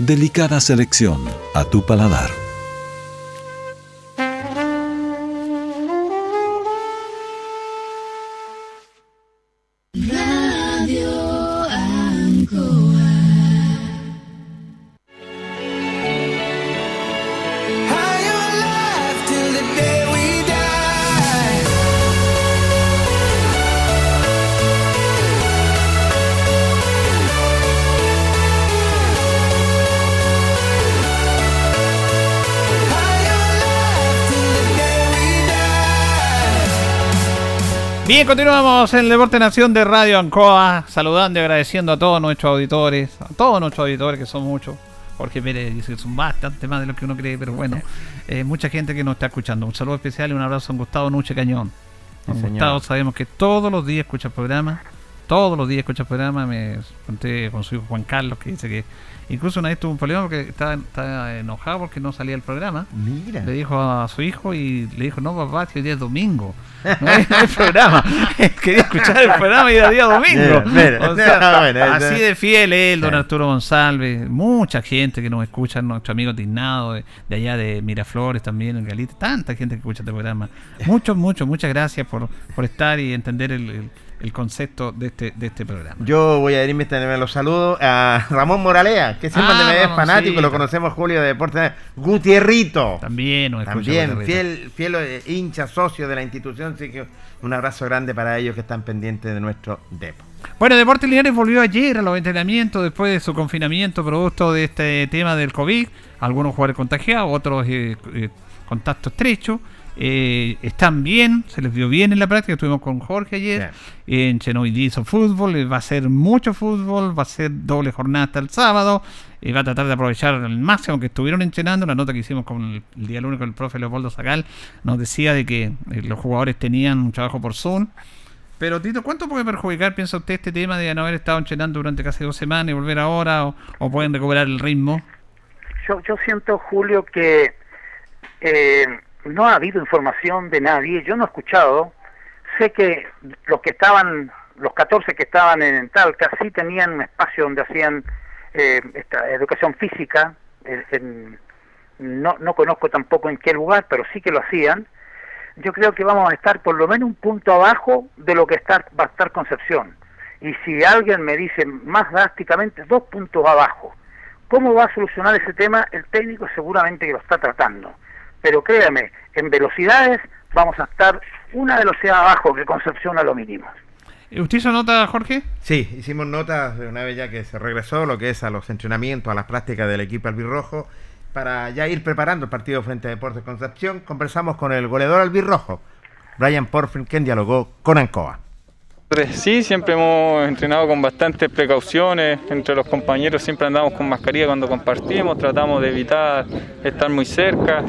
Delicada selección a tu paladar. Bien, continuamos en el Deporte Nación de Radio Ancoa, saludando y agradeciendo a todos nuestros auditores, a todos nuestros auditores que son muchos. Jorge Pérez dice que son bastante más de lo que uno cree, pero bueno, eh, mucha gente que nos está escuchando. Un saludo especial y un abrazo a Gustavo Nuche Cañón. Señor. Gustavo sabemos que todos los días escucha el programa, todos los días escucha el programa. Me conté con su hijo Juan Carlos que dice que incluso una vez tuvo un problema porque estaba, estaba enojado porque no salía el programa. Mira. Le dijo a su hijo y le dijo, no papá, que hoy día es domingo. No hay, no hay programa. Quería escuchar el programa y era día domingo. Mira, mira. O sea, bueno, así de fiel él, don Arturo González, mucha gente que nos escucha, nuestro amigo Tignado de, de allá de Miraflores también, en Galita, tanta gente que escucha este programa. Muchos, muchos, muchas gracias por, por estar y entender el, el- el concepto de este, de este programa. Yo voy a irme a los saludos a Ramón Moralea, que siempre Ah, me es fanático, lo conocemos Julio de Deportes. Gutierrito. También nos También, fiel, fiel eh, hincha, socio de la institución, así que un abrazo grande para ellos que están pendientes de nuestro depo. Bueno, Deportes Linares volvió ayer a los entrenamientos después de su confinamiento producto de este tema del COVID. Algunos jugadores contagiados, otros eh, eh, contacto estrecho. Eh, están bien, se les vio bien en la práctica. Estuvimos con Jorge ayer. En Chenoidí hizo fútbol, eh, va a ser mucho fútbol, va a ser doble jornada hasta el sábado. Y va a tratar de aprovechar al máximo que estuvieron entrenando. La nota que hicimos con el, el día lunes con el profe Leopoldo Zagal nos decía de que eh, los jugadores tenían un trabajo por Zoom. Pero Tito, ¿cuánto puede perjudicar, piensa usted, este tema de no haber estado entrenando durante casi dos semanas y volver ahora? ¿O, o pueden recuperar el ritmo? Yo, yo siento, Julio, que eh, no ha habido información de nadie, yo no he escuchado, sé que los que estaban, los 14 que estaban en Talca, sí tenían un espacio donde hacían eh, esta educación física, en- no, no conozco tampoco en qué lugar, pero sí que lo hacían, yo creo que vamos a estar por lo menos un punto abajo de lo que está, va a estar Concepción. Y si alguien me dice más drásticamente, dos puntos abajo. ¿Cómo va a solucionar ese tema? El técnico seguramente que lo está tratando. Pero créame, en velocidades vamos a estar una velocidad abajo que Concepción a lo mínimo. ¿Usted hizo nota, Jorge? Sí, hicimos notas de una vez ya que se regresó lo que es a los entrenamientos, a las prácticas del equipo albirrojo, para ya ir preparando el partido frente a Deportes Concepción. Conversamos con el goleador albirrojo, Brian Porfin, quien dialogó con Ancoa. Sí, siempre hemos entrenado con bastantes precauciones, entre los compañeros siempre andamos con mascarilla cuando compartimos, tratamos de evitar estar muy cerca,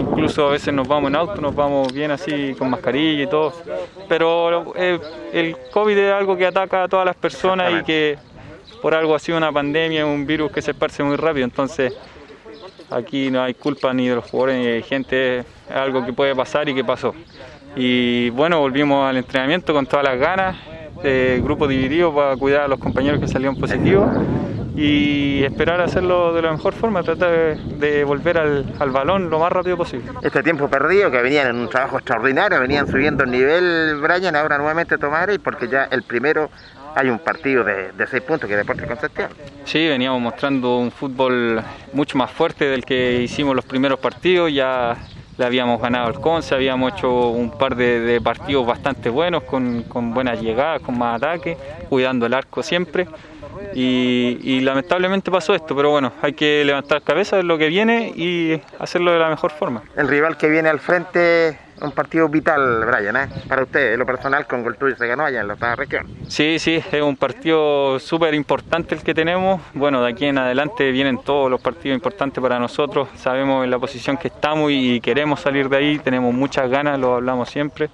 incluso a veces nos vamos en auto, nos vamos bien así con mascarilla y todo, pero eh, el COVID es algo que ataca a todas las personas y que por algo ha sido una pandemia, un virus que se esparce muy rápido, entonces aquí no hay culpa ni de los jugadores ni de gente, es algo que puede pasar y que pasó. Y bueno, volvimos al entrenamiento con todas las ganas, eh, grupo dividido para cuidar a los compañeros que salieron positivos y esperar hacerlo de la mejor forma, tratar de, de volver al, al balón lo más rápido posible. Este tiempo perdido, que venían en un trabajo extraordinario, venían subiendo el nivel, Brian, ahora nuevamente tomar y porque ya el primero hay un partido de, de seis puntos que es Deportes Concepción. Sí, veníamos mostrando un fútbol mucho más fuerte del que hicimos los primeros partidos, ya le habíamos ganado al Conce, habíamos hecho un par de, partidos bastante buenos, con, con buenas llegadas, con más ataque, cuidando el arco siempre. Y, y lamentablemente pasó esto, pero bueno, hay que levantar cabeza de lo que viene y hacerlo de la mejor forma. El rival que viene al frente, un partido vital, Brian, ¿eh? para usted, en lo personal, con Goltuyo se ganó allá en la región. Sí, sí, es un partido súper importante el que tenemos. Bueno, de aquí en adelante vienen todos los partidos importantes para nosotros. Sabemos en la posición que estamos y queremos salir de ahí, tenemos muchas ganas, lo hablamos siempre.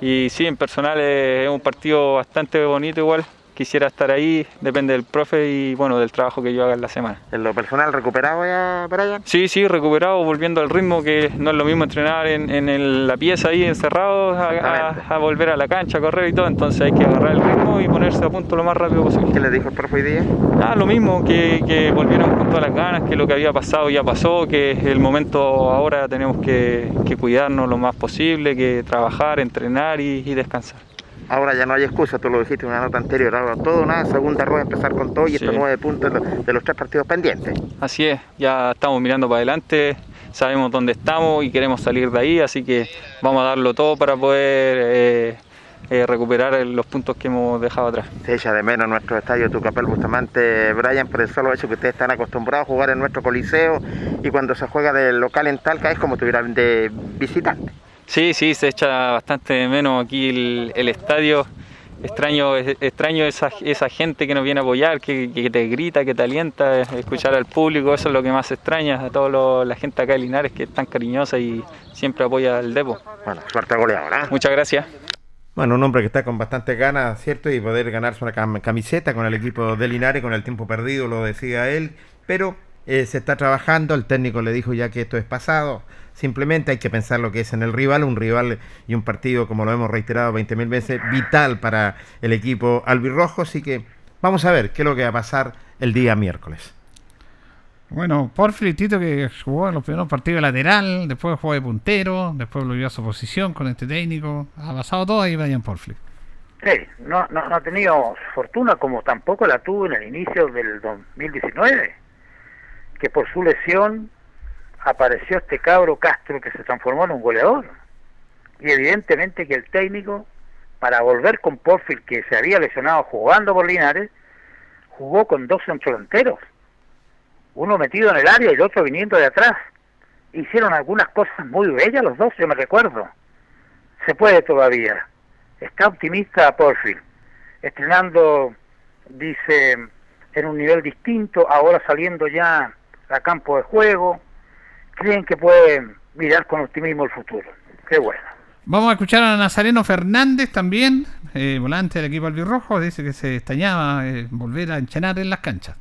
Y sí, en personal es un partido bastante bonito igual. Quisiera estar ahí, depende del profe y bueno, del trabajo que yo haga en la semana. En lo personal, ¿recuperado ya, Brian? Sí, sí, recuperado, volviendo al ritmo, que no es lo mismo entrenar en, en el- la pieza ahí encerrado a, a- a volver a la cancha, a correr y todo, entonces hay que agarrar el ritmo y ponerse a punto lo más rápido posible. ¿Qué le dijo el profe hoy día? Ah, lo mismo, que, que volvieron con todas las ganas, que lo que había pasado ya pasó, que el momento ahora tenemos que, que cuidarnos lo más posible, que trabajar, entrenar y, y descansar. Ahora ya no hay excusa, tú lo dijiste en una nota anterior, ahora todo una segunda rueda, empezar con todo y estos Sí. nueve puntos de los, tres partidos pendientes. Así es, ya estamos mirando para adelante, sabemos dónde estamos y queremos salir de ahí, así que vamos a darlo todo para poder eh, eh, recuperar los puntos que hemos dejado atrás. Se echa de menos nuestro estadio Tucapel Bustamante, Brian, por el solo hecho que ustedes están acostumbrados a jugar en nuestro coliseo y cuando se juega de local en Talca es como estuvieran de visitante. Sí, sí, se echa bastante de menos aquí el, el estadio. Extraño, es- extraño esa, esa gente que nos viene a apoyar, que, que te grita, que te alienta, escuchar al público, eso es lo que más extraña, a toda la gente acá de Linares que es tan cariñosa y siempre apoya al Depo. Bueno, suerte goleador, Muchas gracias. Bueno, un hombre que está con bastantes ganas, ¿cierto? Y poder ganarse una cam- camiseta con el equipo de Linares, con el tiempo perdido, lo decía él. Pero eh, se está trabajando, el técnico le dijo ya que esto es pasado. Simplemente hay que pensar lo que es en el rival, un rival y un partido, como lo hemos reiterado 20.000 veces, vital para el equipo albirrojo. Así que vamos a ver qué es lo que va a pasar el día miércoles. Bueno, Porfirio Tito que jugó en los primeros partidos de lateral, después jugó de puntero, después volvió a su posición con este técnico. Ha pasado todo ahí Brian Porfirio. Sí, no, no, no ha tenido fortuna como tampoco la tuvo en el inicio del 2019, que por su lesión apareció este cabro Castro que se transformó en un goleador. Y evidentemente que el técnico, para volver con Porfield, que se había lesionado jugando por Linares, jugó con dos centrodelanteros, uno metido en el área y el otro viniendo de atrás. Hicieron algunas cosas muy bellas los dos, yo me recuerdo. Se puede todavía. Está optimista Porfield, estrenando, dice, en un nivel distinto, ahora saliendo ya a campo de juego, creen que pueden mirar con optimismo el futuro. Qué bueno. Vamos a escuchar a Nazareno Fernández también, eh, volante del equipo albirrojo. Dice que se extrañaba eh, volver a enchenar en las canchas.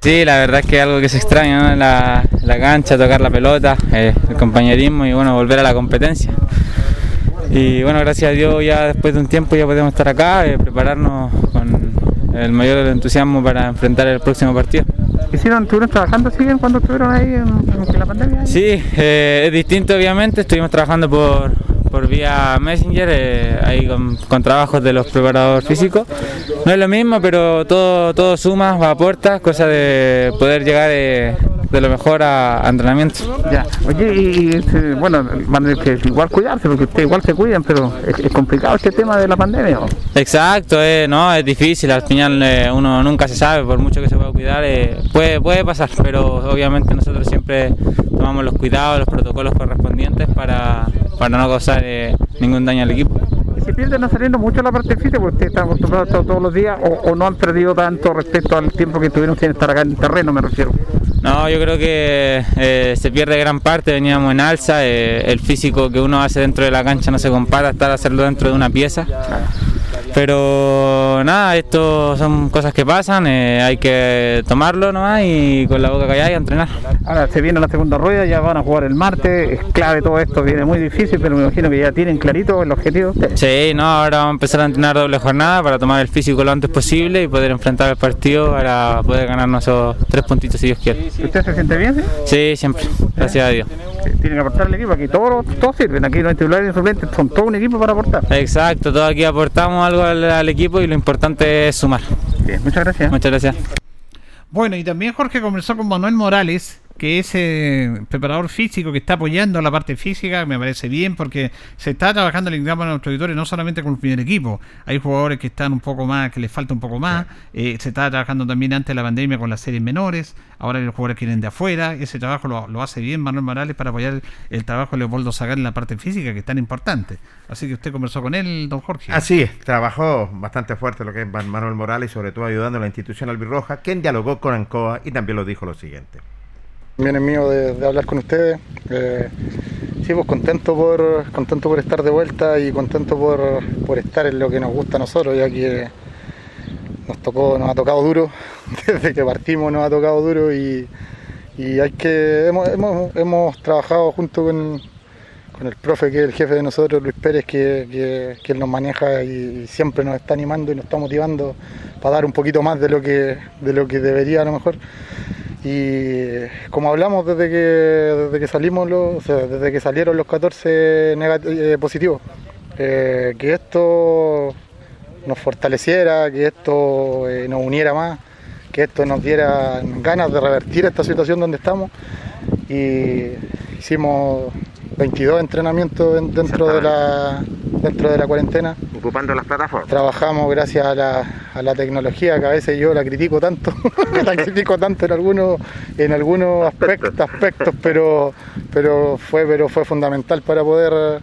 Sí, la verdad es que es algo que se extraña, ¿no? la, la cancha, tocar la pelota, eh, el compañerismo y bueno, volver a la competencia. Y bueno, gracias a Dios ya después de un tiempo ya podemos estar acá, eh, prepararnos con el mayor entusiasmo para enfrentar el próximo partido. ¿Hicieron, estuvieron trabajando, siguen cuando estuvieron ahí en, la pandemia? Sí, eh, es distinto obviamente, estuvimos trabajando por, por vía Messenger, eh, ahí con, con trabajos de los preparadores físicos. No es lo mismo, pero todo, todo suma, va a puertas, cosa de poder llegar eh, de lo mejor a, a entrenamiento. Ya. Oye, y, y, este, bueno, van a tener que igual cuidarse, porque ustedes igual se cuidan, pero es, es complicado este tema de la pandemia. ¿no? Exacto, eh, no, es difícil, al final eh, uno nunca se sabe, por mucho que se pueda cuidar, eh, puede, puede pasar, pero obviamente nosotros siempre tomamos los cuidados, los protocolos correspondientes para, para no causar eh, ningún daño al equipo. Y se pierde Nazareno mucho la parte física, porque ustedes están acostumbrados todos los días, o, o no han perdido tanto respecto al tiempo que tuvieron que estar acá en el terreno, me refiero. No, yo creo que eh, se pierde gran parte, veníamos en alza, eh, el físico que uno hace dentro de la cancha no se compara a estar a hacerlo dentro de una pieza. Pero nada, esto son cosas que pasan, eh, hay que tomarlo nomás y con la boca callada y entrenar. Ahora se viene la segunda rueda, ya van a jugar el martes, es clave todo esto, viene muy difícil, pero me imagino que ya tienen clarito el objetivo. Sí, no, ahora vamos a empezar a entrenar doble jornada para tomar el físico lo antes posible y poder enfrentar el partido para poder ganarnos esos tres puntitos si Dios quiere. ¿Usted se siente bien? sí? Sí, siempre, gracias a Dios. Tienen que aportar el equipo, aquí todos, todos sirven, aquí los titulares y suplentes son todo un equipo para aportar. Exacto, todos aquí aportamos algo al, al equipo y lo importante es sumar. Bien, muchas gracias. Muchas gracias. Bueno, y también Jorge conversó con Manuel Morales, que ese preparador físico que está apoyando la parte física me parece bien porque se está trabajando el ingreso en nuestro auditorio no solamente con el primer equipo, hay jugadores que están un poco más, que les falta un poco más, eh, se está trabajando también antes de la pandemia con las series menores, ahora los jugadores quieren de afuera, ese trabajo lo, lo hace bien Manuel Morales para apoyar el trabajo de Leopoldo Zagal en la parte física que es tan importante. Así que usted conversó con él, don Jorge. Así es, trabajó bastante fuerte lo que es Manuel Morales sobre todo ayudando a la institución albirroja, quien dialogó con Ancoa y también lo dijo lo siguiente. También es mío de, hablar con ustedes. Eh, sí, pues contento por, contento por estar de vuelta y contento por, por estar en lo que nos gusta a nosotros, ya que nos tocó, nos ha tocado duro, desde que partimos nos ha tocado duro y, y hay que, hemos, hemos, hemos trabajado junto con, con el profe que es el jefe de nosotros, Luis Pérez, que, que, nos maneja y, y siempre nos está animando y nos está motivando para dar un poquito más de lo que, de lo que debería a lo mejor. Y como hablamos desde que, desde que salimos los, desde que salieron los 14 negat- eh, positivos, eh, que esto nos fortaleciera, que esto eh, nos uniera más, que esto nos diera ganas de revertir esta situación donde estamos. Y hicimos 22 entrenamientos en- dentro de la, dentro de la cuarentena. Ocupando las plataformas. Trabajamos gracias a la, a la tecnología que a veces yo la critico tanto, la critico tanto en algunos, en algunos aspectos, aspectos pero, pero, fue, pero fue fundamental para poder,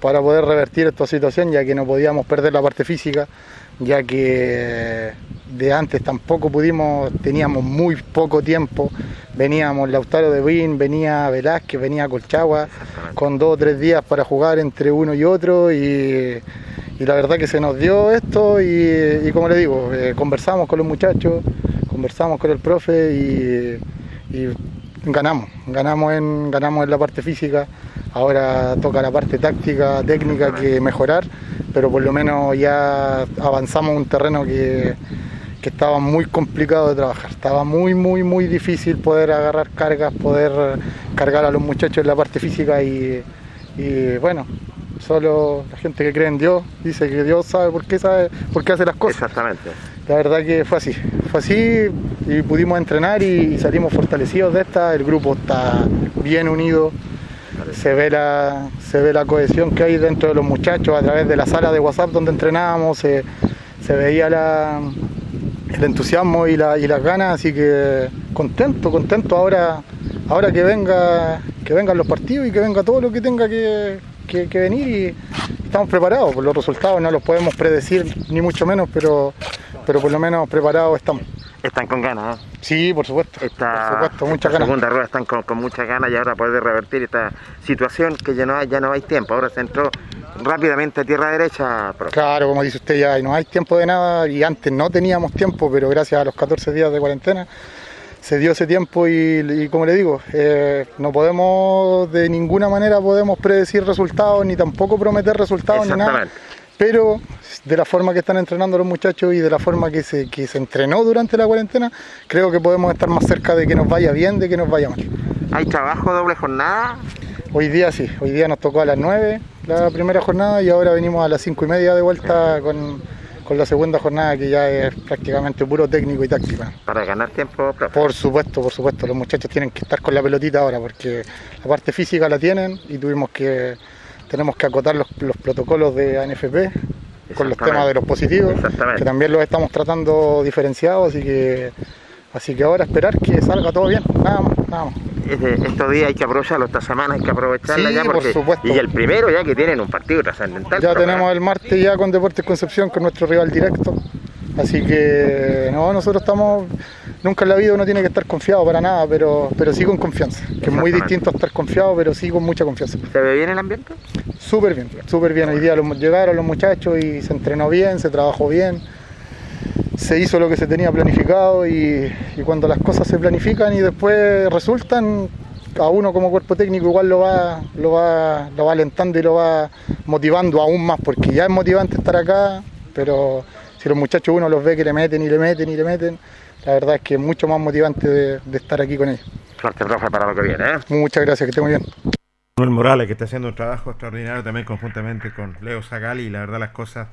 para poder revertir esta situación, ya que no podíamos perder la parte física, ya que de antes tampoco pudimos, teníamos muy poco tiempo, veníamos Lautaro de Win, venía Velázquez, venía Colchagua, con dos o tres días para jugar entre uno y otro y, y la verdad que se nos dio esto y, y como le digo, eh, conversamos con los muchachos, conversamos con el profe y, y ganamos, ganamos en, ganamos en la parte física, ahora toca la parte táctica, técnica que mejorar, pero por lo menos ya avanzamos un terreno que, que estaba muy complicado de trabajar, estaba muy, muy, muy difícil poder agarrar cargas, poder cargar a los muchachos en la parte física y, y bueno, solo la gente que cree en Dios dice que Dios sabe por qué sabe por qué hace las cosas. Exactamente. La verdad que fue así, fue así y pudimos entrenar y salimos fortalecidos de esta, el grupo está bien unido, se ve la, se ve la cohesión que hay dentro de los muchachos a través de la sala de WhatsApp donde entrenábamos, se, se veía la, el entusiasmo y, la, y las ganas, así que contento, contento ahora, ahora que venga, que vengan los partidos y que venga todo lo que tenga que, que- venir y estamos preparados, por los resultados no los podemos predecir ni mucho menos, pero, pero por lo menos preparados estamos. Están con ganas, ¿no? Sí, por supuesto. Esta, por supuesto, muchas ganas. segunda rueda están con, con muchas ganas y ahora poder revertir esta situación que ya no hay, ya no hay tiempo. Ahora se entró rápidamente a tierra derecha. profe. Claro, como dice usted, ya no hay tiempo de nada y antes no teníamos tiempo, pero gracias a los 14 días de cuarentena se dio ese tiempo y, y como le digo, eh, no podemos, de ninguna manera podemos predecir resultados ni tampoco prometer resultados ni nada. Pero de la forma que están entrenando los muchachos y de la forma que se, que se entrenó durante la cuarentena, creo que podemos estar más cerca de que nos vaya bien, de que nos vaya mal. ¿Hay trabajo doble jornada? Hoy día sí, hoy día nos tocó a las 9 la primera jornada y ahora venimos a las 5 y media de vuelta con, con la segunda jornada que ya es prácticamente puro técnico y táctico. Para ganar tiempo, profe. Por supuesto, por supuesto, los muchachos tienen que estar con la pelotita ahora porque la parte física la tienen y tuvimos que, tenemos que acotar los, los protocolos de ANFP con los temas de los positivos, que también los estamos tratando diferenciados, así que, así que ahora esperar que salga todo bien, nada más, nada más. Este- estos días hay que aprovecharlo, esta semana hay que aprovecharla Sí, ya por porque supuesto. y el primero ya que tienen un partido trascendental. Ya tenemos el martes ya con Deportes Concepción, con nuestro rival directo. Así que no, nosotros estamos, nunca en la vida uno tiene que estar confiado para nada, pero, pero sí con confianza. Que es muy distinto a estar confiado, pero sí con mucha confianza. ¿Se ve bien el ambiente? Súper bien, súper bien. Hoy día los- llegaron los muchachos y se entrenó bien, se trabajó bien. Se hizo lo que se tenía planificado y, y cuando las cosas se planifican y después resultan, a uno como cuerpo técnico igual lo va, lo va, lo va alentando y lo va motivando aún más, porque ya es motivante estar acá, pero si los muchachos uno los ve que le meten y le meten y le meten, la verdad es que es mucho más motivante de, de estar aquí con ellos. Suerte, profe, para lo que viene, ¿eh? Muchas gracias, que esté muy bien. Manuel Morales, que está haciendo un trabajo extraordinario también conjuntamente con Leo Zagali, y la verdad las cosas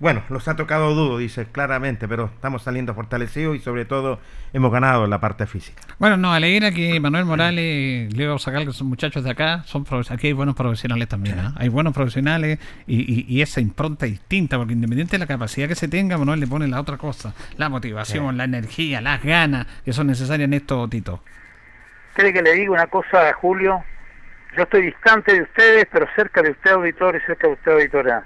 bueno, nos ha tocado duro, dice claramente, pero estamos saliendo fortalecidos y sobre todo hemos ganado en la parte física. Bueno, nos alegra que Manuel Morales, Leo Sacal, que son muchachos de acá, son aquí hay buenos profesionales también. ¿ah? Hay buenos profesionales y, y- y esa impronta distinta, porque independiente de la capacidad que se tenga, Manuel le pone la otra cosa, la motivación, la energía, las ganas que son necesarias en esto, Tito. ¿Quiere que le diga una cosa, Julio? Yo estoy distante de ustedes, pero cerca de usted, auditor, y cerca de usted, auditora.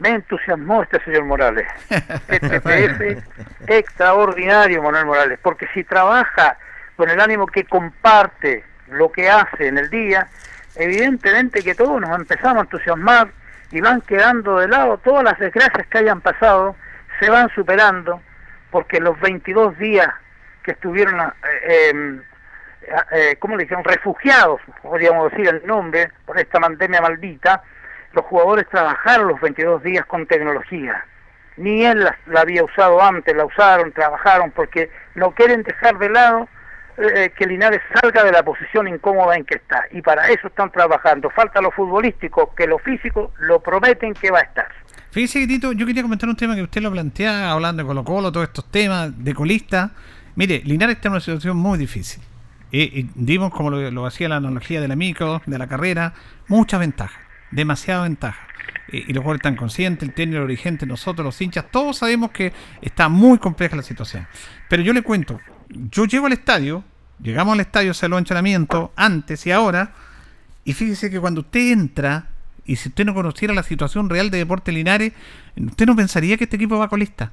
Me entusiasmó este señor Morales. Este PF extraordinario, Manuel Morales, porque si trabaja con el ánimo que comparte lo que hace en el día, evidentemente que todos nos empezamos a entusiasmar y van quedando de lado todas las desgracias que hayan pasado, se van superando, porque los 22 días que estuvieron eh, em, eh, ¿cómo le dijeron? Refugiados, podríamos decir el nombre, por esta pandemia maldita, los jugadores trabajaron los 22 días con tecnología. Ni él la, había usado antes, la usaron, trabajaron, porque no quieren dejar de lado eh, que Linares salga de la posición incómoda en que está. Y para eso están trabajando. Falta lo futbolístico, que lo físico lo prometen que va a estar. Fíjese, Tito, yo quería comentar un tema que usted lo plantea, hablando de Colo Colo, todos estos temas de colista. Mire, Linares está en una situación muy difícil. Y, y dimos, como lo, lo hacía la analogía de la micro, de la carrera, mucha ventaja, demasiada ventaja. Y, y los jugadores están conscientes, el técnico, el dirigente, nosotros, los hinchas, todos sabemos que está muy compleja la situación. Pero yo le cuento, yo llego al estadio, llegamos al estadio, se lo entrenamiento, antes y ahora, y fíjese que cuando usted entra, y si usted no conociera la situación real de Deporte Linares, usted no pensaría que este equipo va colista.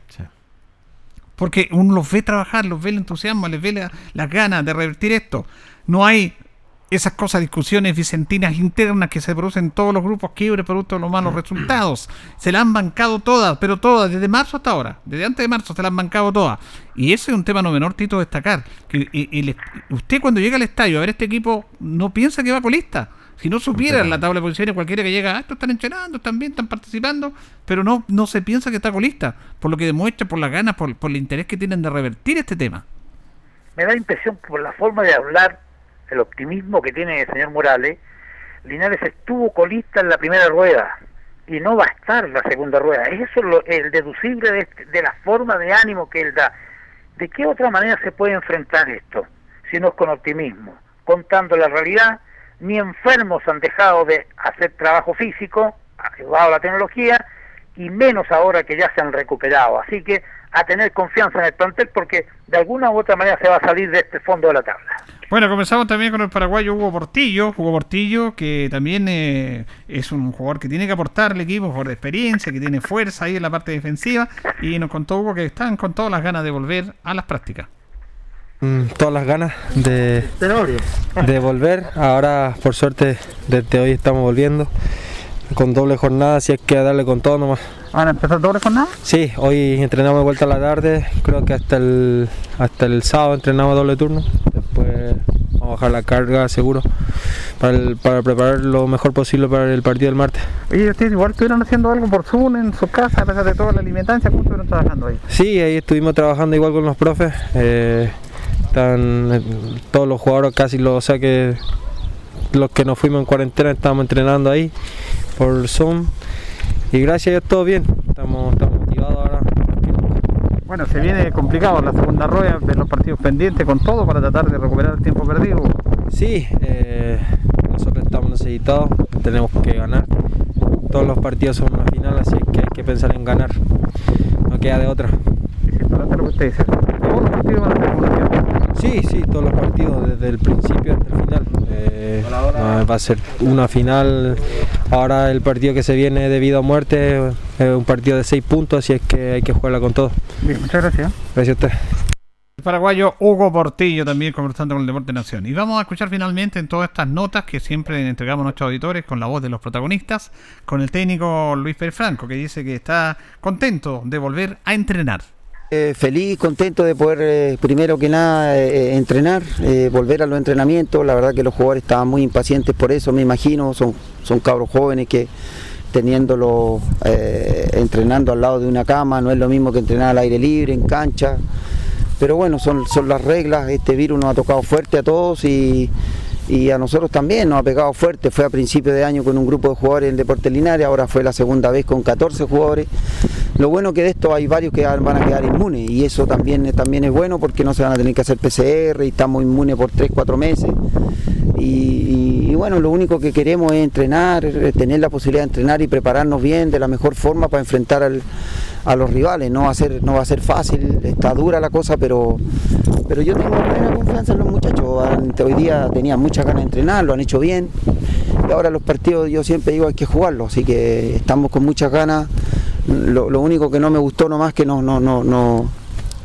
Porque uno los ve trabajar, los ve el entusiasmo, les ve la- las ganas de revertir esto. No hay esas cosas, discusiones vicentinas internas que se producen en todos los grupos quiebres producto de los malos resultados. Se la han bancado todas, pero todas, desde marzo hasta ahora. Desde antes de marzo se la han bancado todas. Y ese es un tema no menor, Tito, destacar. Que, usted cuando llega al estadio a ver este equipo, no piensa que va colista. Si no supiera la tabla de posiciones, cualquiera que llega, ah, estos están entrenando, están bien, están participando, pero no, no se piensa que está colista. Por lo que demuestra, por las ganas, por, por el interés que tienen de revertir este tema. me da impresión por la forma de hablar, el optimismo que tiene el señor Morales, Linares estuvo colista en la primera rueda y no va a estar la segunda rueda. Eso es lo- el deducible de, este- de la forma de ánimo que él da. ¿De qué otra manera se puede enfrentar esto? Si no es con optimismo, contando la realidad, ni enfermos han dejado de hacer trabajo físico, ayudado la tecnología, y menos ahora que ya se han recuperado. Así que a tener confianza en el plantel porque de alguna u otra manera se va a salir de este fondo de la tabla. Bueno, comenzamos también con el paraguayo Hugo Portillo. Hugo Portillo, que también eh, es un jugador que tiene que aportar al equipo por experiencia, que tiene fuerza ahí en la parte defensiva. Y nos contó Hugo que están con todas las ganas de volver a las prácticas. Mm, todas las ganas de, de volver. Ahora, por suerte, desde hoy estamos volviendo con doble jornada, si es que darle con todo nomás. ¿Van a empezar doble jornada? Sí, hoy entrenamos de vuelta a la tarde, creo que hasta el, hasta el sábado entrenamos doble turno. Vamos a bajar la carga seguro para, el- para preparar lo mejor posible para el partido del martes. Oye, ustedes igual estuvieron haciendo algo por Zoom en su casa, a pesar de toda la alimentancia, ¿cómo estuvieron trabajando ahí? Sí, ahí estuvimos trabajando igual con los profes. eh, están eh, todos los jugadores, casi los, o sea que los que nos fuimos en cuarentena estábamos entrenando ahí por Zoom. Y gracias a Dios todo bien. Estamos, estamos motivados ahora. Bueno, se viene complicado la segunda rueda, ver los partidos pendientes con todo para tratar de recuperar el tiempo perdido. Sí, eh, nosotros estamos necesitados, tenemos que ganar. Todos los partidos son una final, así que hay que pensar en ganar. No queda de otra. Es importante lo que usted dice. Todos los partidos van a ser una final. Sí, sí, todos los partidos, desde el principio hasta el final. Eh, no, va a ser una final. Ahora el partido que se viene debido a muerte es un partido de seis puntos, así es que hay que jugarla con todo. Bien, muchas gracias. Gracias a usted. El paraguayo Hugo Portillo también conversando con el Deporte Nación. Y vamos a escuchar finalmente en todas estas notas que siempre entregamos a nuestros auditores con la voz de los protagonistas, con el técnico Luis Pérez Franco, que dice que está contento de volver a entrenar. Eh, feliz, contento de poder, eh, primero que nada, eh, entrenar, volver a los entrenamientos. La verdad que los jugadores estaban muy impacientes por eso, me imagino. Son, son cabros jóvenes que teniéndolo entrenando al lado de una cama no es lo mismo que entrenar al aire libre, en cancha. Pero bueno, son, son las reglas. Este virus nos ha tocado fuerte a todos y, y a nosotros también nos ha pegado fuerte. Fue a principio de año con un grupo de jugadores en Deportes Linares, ahora fue la segunda vez con 14 jugadores. Lo bueno que de esto hay varios que van a quedar inmunes y eso también, también es bueno porque no se van a tener que hacer PCR y estamos inmunes por 3, 4 meses. Y, bueno, lo único que queremos es entrenar, eh, tener la posibilidad de entrenar y prepararnos bien de la mejor forma para enfrentar a los rivales. No va a ser, no va a ser fácil, está dura la cosa, pero, pero yo tengo plena confianza en los muchachos. Hoy día tenían muchas ganas de entrenar, lo han hecho bien. Y ahora los partidos yo siempre digo hay que jugarlos, así que estamos con muchas ganas. Lo, lo único que no me gustó nomás que no, no, no, no,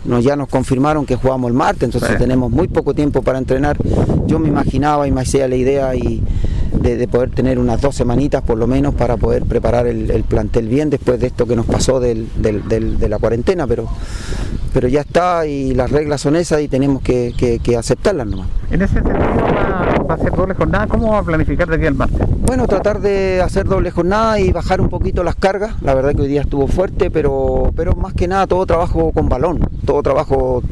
no- ya nos confirmaron que jugamos el martes, entonces tenemos muy poco tiempo para entrenar. Yo me imaginaba y me hacía la idea y de, de poder tener unas dos semanitas por lo menos para poder preparar el, el plantel bien después de esto que nos pasó del- del- del- de la cuarentena, pero, pero ya está y las reglas son esas y tenemos que, que- que aceptarlas nomás. En ese sentido va, a ser doble jornada. ¿Cómo va a planificar de aquí al martes? Bueno, tratar de hacer doble jornada y bajar un poquito las cargas. La verdad que hoy día estuvo fuerte, pero, pero más que nada todo trabajo con balón, todo trabajo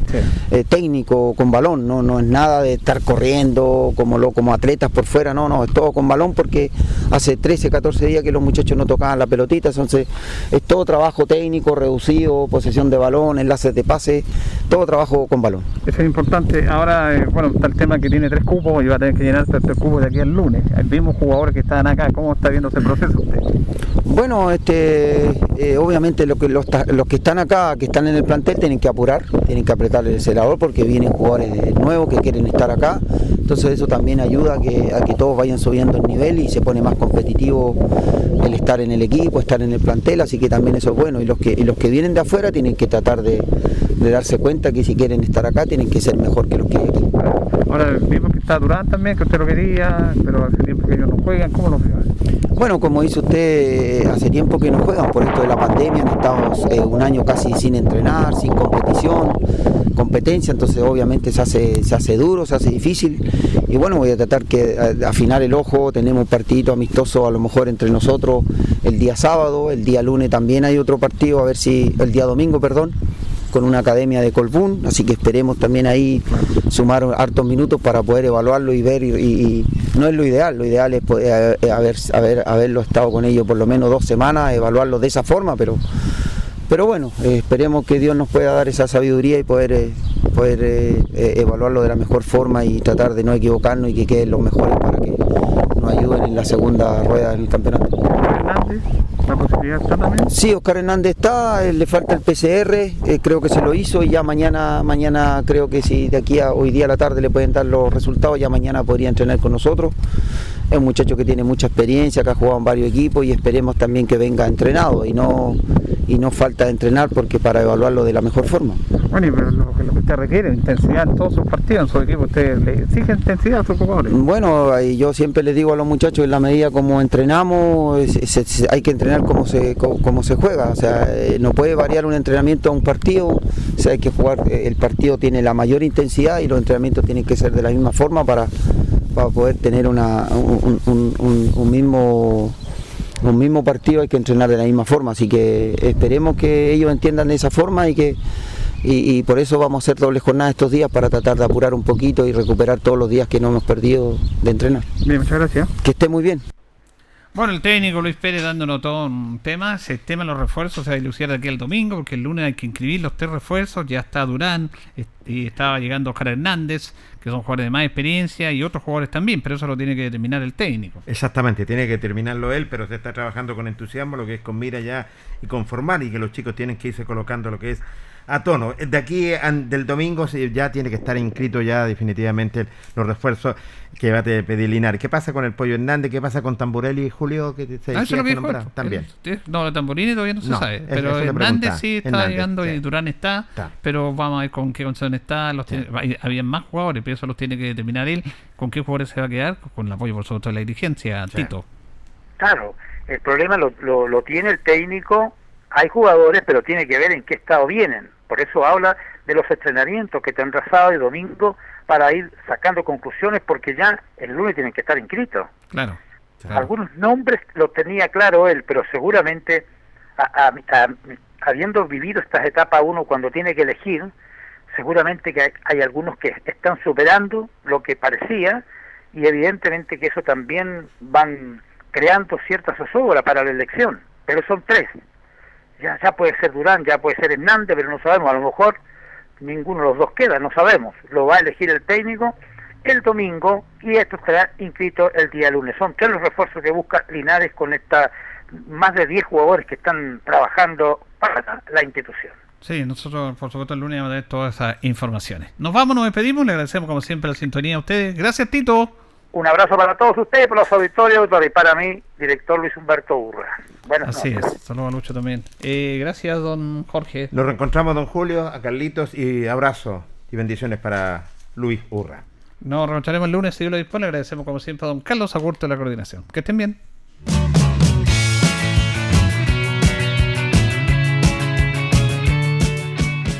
eh, técnico con balón. No, no es nada de estar corriendo como, lo, como atletas por fuera, no, no, es todo con balón porque hace 13, 14 días que los muchachos no tocaban la pelotita, entonces es todo trabajo técnico, reducido, posesión de balón, enlaces de pase, todo trabajo con balón. Eso es importante. Ahora, eh, bueno, está el tema que tiene tres cupos y va a tener que llenar tres cupos de aquí al lunes. El mismo jugadores que estaban acá, ¿cómo está viendo ese proceso usted? Bueno, este, eh, obviamente lo que, los, que están acá, que están en el plantel, tienen que apurar, tienen que apretar el acelerador porque vienen jugadores nuevos que quieren estar acá. Entonces eso también ayuda a que, a que todos vayan subiendo el nivel y se pone más competitivo el estar en el equipo, estar en el plantel, así que también eso es bueno. Y los que, y los que vienen de afuera tienen que tratar de, de darse cuenta que si quieren estar acá tienen que ser mejor que los que hay aquí. Ahora, vimos que está Durán también, que usted lo quería, pero hace tiempo que ellos no juegan. ¿Cómo lo ve? Bueno, como dice usted, hace tiempo que no juegan por esto de la pandemia, estado eh, un año casi sin entrenar, sin competición, competencia, entonces obviamente se hace, se hace duro, se hace difícil. Y bueno, voy a tratar que eh, afinar el ojo, tenemos un partidito amistoso a lo mejor entre nosotros el día sábado, el día lunes también hay otro partido, a ver si, el día domingo, perdón, con una academia de Colbún, así que esperemos también ahí sumar hartos minutos para poder evaluarlo y ver, y, no es lo ideal, lo ideal es poder eh, haber, haber- haberlo estado con ellos por lo menos dos semanas, evaluarlo de esa forma, pero, pero bueno, eh, esperemos que Dios nos pueda dar esa sabiduría y poder, eh, poder evaluarlo de la mejor forma y tratar de no equivocarnos y que queden los mejores para que nos ayuden en la segunda rueda del campeonato. La posibilidad está también. Sí, Oscar Hernández está, eh, le falta el PCR, eh, creo que se lo hizo y ya mañana, mañana creo que si de aquí a hoy día a la tarde le pueden dar los resultados, ya mañana podría entrenar con nosotros. Es un muchacho que tiene mucha experiencia, que ha jugado en varios equipos y esperemos también que venga entrenado y no, y no falta entrenar porque para evaluarlo de la mejor forma. Bueno, y pero lo, que- lo que usted requiere, intensidad en todos sus partidos, en su equipo. ¿Usted le exige intensidad a sus jugadores? Bueno, yo siempre les digo a los muchachos, en la medida como entrenamos, es- hay que entrenar como se, co- como se juega. O sea, eh, no puede variar un entrenamiento a un partido. O sea, hay que jugar, eh, el partido tiene la mayor intensidad y los entrenamientos tienen que ser de la misma forma para, para poder tener una, un, un- un- un mismo un mismo partido hay que entrenar de la misma forma, así que esperemos que ellos entiendan de esa forma y que y, y por eso vamos a hacer doble jornada estos días para tratar de apurar un poquito y recuperar todos los días que no hemos perdido de entrenar. Bien, muchas gracias. Que esté muy bien. Bueno, el técnico Luis Pérez dándonos todo un tema. Ese tema de los refuerzos se va a dilucidar de aquí al domingo, porque el lunes hay que inscribir los tres refuerzos. Ya está Durán, y estaba llegando Oscar Hernández, que son jugadores de más experiencia, y otros jugadores también, pero eso lo tiene que determinar el técnico. Exactamente, tiene que terminarlo él, pero se está trabajando con entusiasmo, lo que es con mira ya y con formar, y que los chicos tienen que irse colocando lo que es a tono. De aquí del domingo ya tiene que estar inscrito ya definitivamente los refuerzos que va a pedir Linares. ¿Qué pasa con el Pollo Hernández? ¿Qué pasa con Tamburelli y Julio? Que se Ah, eso lo que dijo. También. Eh, eh, No, de Tamborini todavía no se No, sabe. Pero Hernández sí está Hernández, llegando sí. y Durán está, Pero vamos a ver con qué condición está. Los tiene- hay- había más jugadores, pero eso los tiene que determinar él. ¿Con qué jugadores se va a quedar? Con el apoyo, por supuesto, de la dirigencia, Tito. Claro, el problema lo, lo, lo tiene el técnico. Hay jugadores, pero tiene que ver en qué estado vienen. Por eso habla de los entrenamientos que tendrá sábado y domingo para ir sacando conclusiones, porque ya el lunes tienen que estar inscritos. Claro. Algunos nombres los tenía claro él, pero seguramente, a- a- a- habiendo vivido estas etapas uno cuando tiene que elegir, seguramente que hay, algunos que están superando lo que parecía y evidentemente que eso también van creando cierta zozobra para la elección, pero son tres. Ya, ya puede ser Durán, ya puede ser Hernández, pero no sabemos, a lo mejor ninguno de los dos queda, no sabemos. Lo va a elegir el técnico el domingo y esto estará inscrito el día lunes. Son tres los refuerzos que busca Linares con esta más de 10 jugadores que están trabajando para la institución. Sí, nosotros por supuesto el lunes vamos a tener todas esas informaciones. Nos vamos, nos despedimos, le agradecemos como siempre la sintonía a ustedes. Gracias Tito. Un abrazo para todos ustedes, para los auditorios y para mí, director Luis Humberto Urra. Buenas Así noches. es, saludos a Lucho también. Eh, gracias don Jorge. Nos reencontramos, don Julio, a Carlitos y abrazo y bendiciones para Luis Urra. Nos reencontraremos el lunes si Dios lo dispone. Le agradecemos como siempre a don Carlos Agurto de la coordinación. Que estén bien.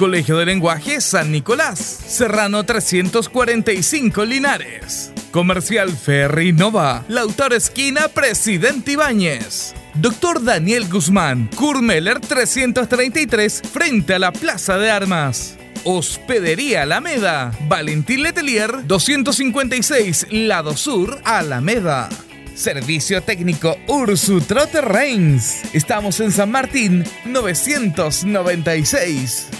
Colegio de Lenguaje San Nicolás, Serrano 345 Linares. Comercial Ferry Nova, Lautaro Esquina, Presidente Ibáñez. Doctor Daniel Guzmán, Kurmeller 333, frente a la Plaza de Armas. Hospedería Alameda, Valentín Letelier 256, Lado Sur, Alameda. Servicio técnico Ursu Trotter Reigns. Estamos en San Martín 996.